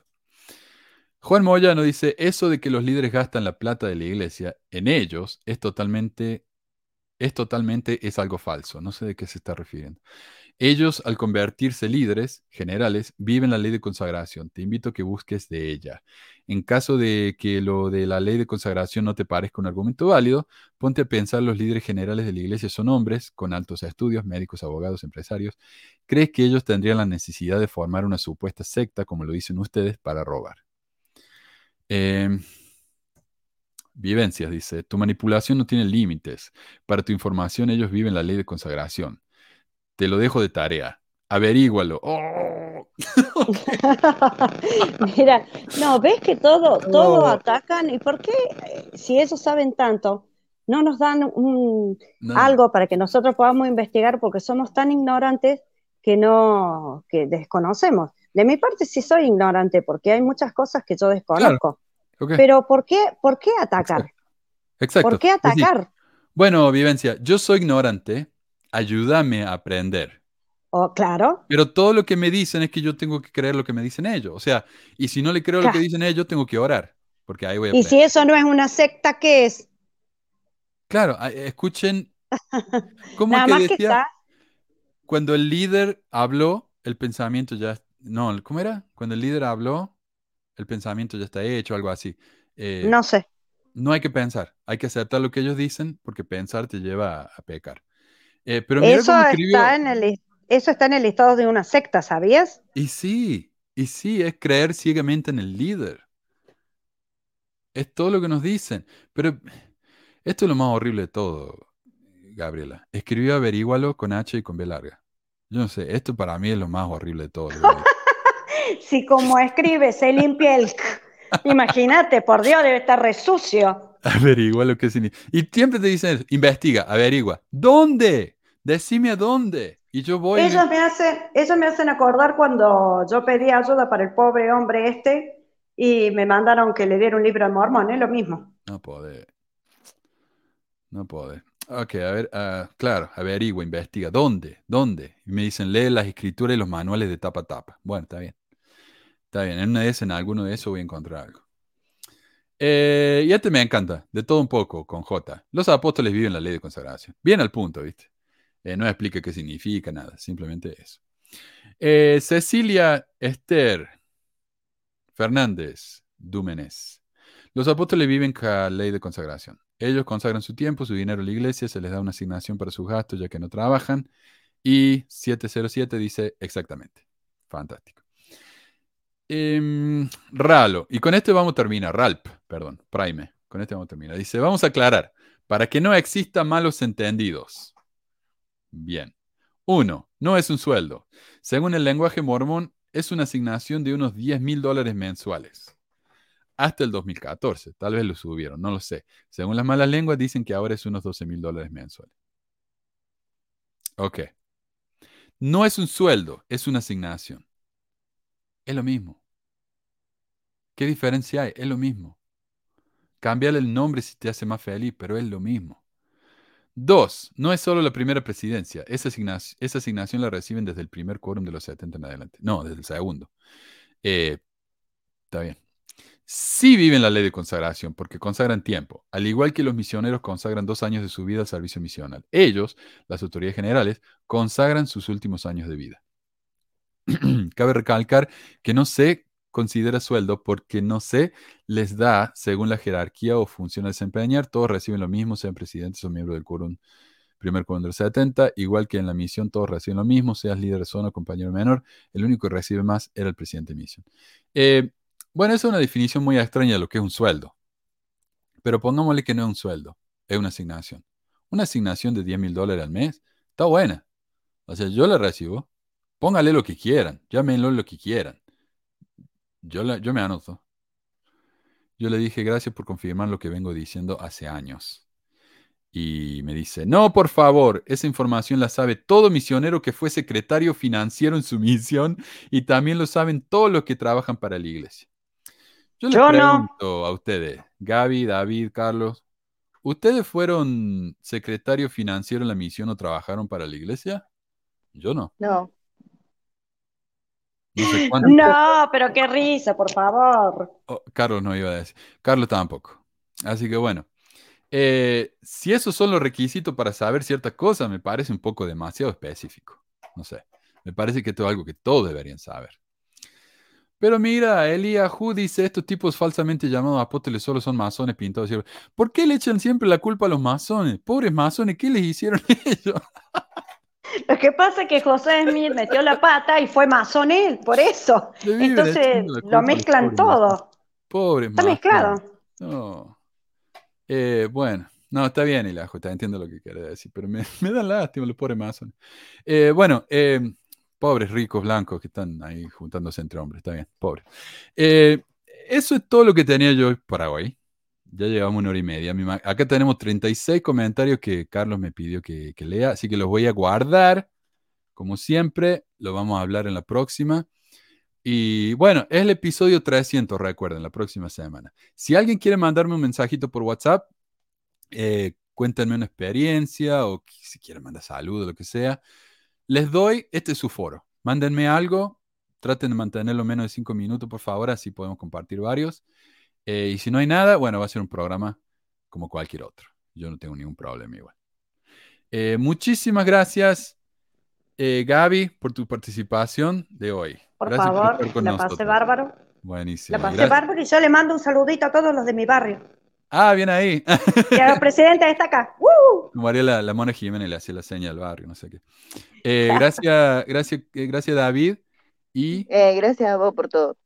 Juan Moyano dice, eso de que los líderes gastan la plata de la iglesia en ellos es totalmente, es totalmente, es algo falso. No sé de qué se está refiriendo. Ellos, al convertirse líderes generales, viven la ley de consagración. Te invito a que busques de ella. En caso de que lo de la ley de consagración no te parezca un argumento válido, ponte a pensar los líderes generales de la iglesia son hombres con altos estudios, médicos, abogados, empresarios. ¿Crees que ellos tendrían la necesidad de formar una supuesta secta, como lo dicen ustedes, para robar? Em, vivencias, dice, tu manipulación no tiene límites. Para tu información, ellos viven la ley de consagración. Te lo dejo de tarea. Averígualo. Oh. (laughs) Mira, no, ves que todo, todo atacan. ¿Y por qué, si ellos saben tanto, no nos dan un, algo para que nosotros podamos investigar? Porque somos tan ignorantes que no, que desconocemos. De mi parte sí soy ignorante porque hay muchas cosas que yo desconozco. Pero ¿por qué, por qué atacar? Exacto. ¿Por qué atacar? Bueno, Vivencia, yo soy ignorante ayúdame a aprender. Oh, claro. Pero todo lo que me dicen es que yo tengo que creer lo que me dicen ellos. O sea, y si no le creo lo que dicen ellos, tengo que orar. Porque ahí voy a Y si eso no es una secta, ¿qué es? Claro, escuchen. (laughs) ¿Cómo que decía? Cuando el líder habló, el pensamiento ya. No, ¿cómo era? Cuando el líder habló, el pensamiento ya está hecho, algo así. Eh, no sé. No hay que pensar, hay que aceptar lo que ellos dicen porque pensar te lleva a pecar. Eh, pero eso, está en el, eso está en el listado de una secta, ¿sabías? Y sí, y sí, es creer ciegamente en el líder. Es todo lo que nos dicen. Pero esto es lo más horrible de todo, Gabriela. Escribió averígualo con H y con B larga. Yo no sé, esto para mí es lo más horrible de todo. (laughs) si como escribe se limpia el... Imagínate, por Dios, debe estar resucio. (laughs) Averigua lo que significa. Y siempre te dicen investiga, averigua. ¿Dónde? Decime a dónde. Y yo voy. Ellos me, hacen, ellos me hacen acordar cuando yo pedí ayuda para el pobre hombre este y me mandaron que le diera un libro de mormón, es lo mismo. No puede. No puede. Ok, a ver, uh, claro, averigua, investiga. ¿Dónde? ¿Dónde? Y me dicen, lee las escrituras y los manuales de tapa a tapa. Bueno, está bien. Está bien, en una de esas, en alguno de esos voy a encontrar algo. Eh, y este me encanta, de todo un poco, con J. Los apóstoles viven la ley de consagración. Bien al punto, ¿viste? Eh, no explica qué significa nada, simplemente eso. Eh, Cecilia Esther Fernández Dúmenes. Los apóstoles viven la ley de consagración. Ellos consagran su tiempo, su dinero a la iglesia, se les da una asignación para sus gastos ya que no trabajan. Y 707 dice exactamente. Fantástico. Em, Ralo. Y con este vamos a terminar. Ralp, perdón, Prime. Con este vamos a terminar. Dice, vamos a aclarar, para que no exista malos entendidos. Bien. Uno, no es un sueldo. Según el lenguaje mormón, es una asignación de unos 10 mil dólares mensuales. Hasta el 2014. Tal vez lo subieron, no lo sé. Según las malas lenguas, dicen que ahora es unos 12 mil dólares mensuales. Ok. No es un sueldo, es una asignación. Es lo mismo. ¿Qué diferencia hay? Es lo mismo. Cambiarle el nombre si te hace más feliz, pero es lo mismo. Dos, no es solo la primera presidencia. Esa asignación, la reciben desde el primer quórum de los 70 en adelante. No, desde el segundo. Eh, está bien. Sí viven la ley de consagración porque consagran tiempo, al igual que los misioneros consagran dos años de su vida al servicio misional. Ellos, las autoridades generales, consagran sus últimos años de vida. (clears throat) Cabe recalcar que no se considera sueldo porque no se les da según la jerarquía o función a desempeñar. Todos reciben lo mismo, sean presidentes o miembros del quórum, primer quórum del 70. Igual que en la misión, todos reciben lo mismo, seas líder de zona o compañero menor. El único que recibe más era el presidente de misión. Eh, bueno, esa es una definición muy extraña de lo que es un sueldo. Pero pongámosle que no es un sueldo, es una asignación. Una asignación de 10 mil dólares al mes está buena. O sea, yo la recibo. Póngale lo que quieran, llámenlo lo que quieran. Yo, yo me anoto. Yo le dije gracias por confirmar lo que vengo diciendo hace años. Y me dice, no, por favor, esa información la sabe todo misionero que fue secretario financiero en su (laughs) misión y también lo saben todos los que trabajan para la iglesia. Yo les pregunto a ustedes, Gaby, David, Carlos, ¿ustedes fueron secretario financiero en la misión o trabajaron para la iglesia? Yo no. No. No, pero qué risa, por favor. Oh, Carlos no iba a decir. Carlos tampoco. Así que bueno. Eh, si esos son los requisitos para saber cierta cosa, me parece un poco demasiado específico. No sé. Me parece que esto es algo que todos deberían saber. Pero mira, Eliahu dice, estos tipos falsamente llamados apóstoles solo son masones pintados. ¿Por qué le echan siempre la culpa a los masones? Pobres masones, ¿qué les hicieron (laughs) ellos? (laughs) Lo que pasa es que José Smith metió la pata y fue masón él, por eso. Entonces lo mezclan todo. Pobre Está mezclado. No. Eh, bueno, no, está bien, Ilajo, entiendo lo que quiere decir, pero me, (laughs) me da lástima los pobres masones. Eh, bueno, eh, pobres ricos blancos que están ahí juntándose entre hombres, está bien, pobres. eso es todo lo que tenía yo para hoy. Ya llevamos una hora y media. Acá tenemos 36 comentarios que Carlos me pidió que, lea, así que los voy a guardar. Como siempre, lo vamos a hablar en la próxima. Y bueno, es el episodio 300, recuerden, la próxima semana. Si alguien quiere mandarme un mensajito por WhatsApp, eh, cuéntenme una experiencia o si quieren mandar saludos, lo que sea, les doy, este es su foro. Mándenme algo, traten de mantenerlo menos de cinco minutos, por favor, así podemos compartir varios. Eh, y si no hay nada, bueno, va a ser un programa como cualquier otro. Yo no tengo ningún problema igual. Eh, muchísimas gracias, eh, Gaby, por tu participación de hoy. Por favor, la pasé bárbaro. Buenísimo. La pasé bárbaro y yo le mando un saludito a todos los de mi barrio. Ah, bien ahí. Y a la (laughs) presidenta está acá. María la, la Mona Jiménez le hacía la seña al barrio, no sé qué. (laughs) gracias, gracias, gracias David. Y gracias a vos por todo.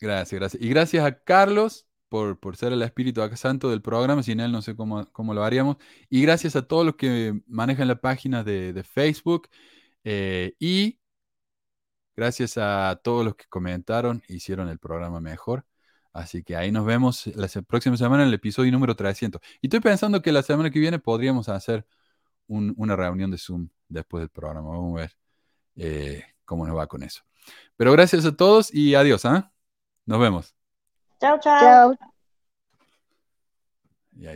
Gracias, gracias. Y gracias a Carlos por, ser el espíritu santo del programa, sin él no sé cómo, cómo lo haríamos. Y gracias a todos los que manejan la página de, Facebook. Eh, y gracias a todos los que comentaron e hicieron el programa mejor. Así que ahí nos vemos la próxima semana en el episodio número 300. Y estoy pensando que la semana que viene podríamos hacer una reunión de Zoom después del programa. Vamos a ver eh, cómo nos va con eso. Pero gracias a todos y adiós. ¿ah? Nos vemos. Ciao, ciao. Ciao.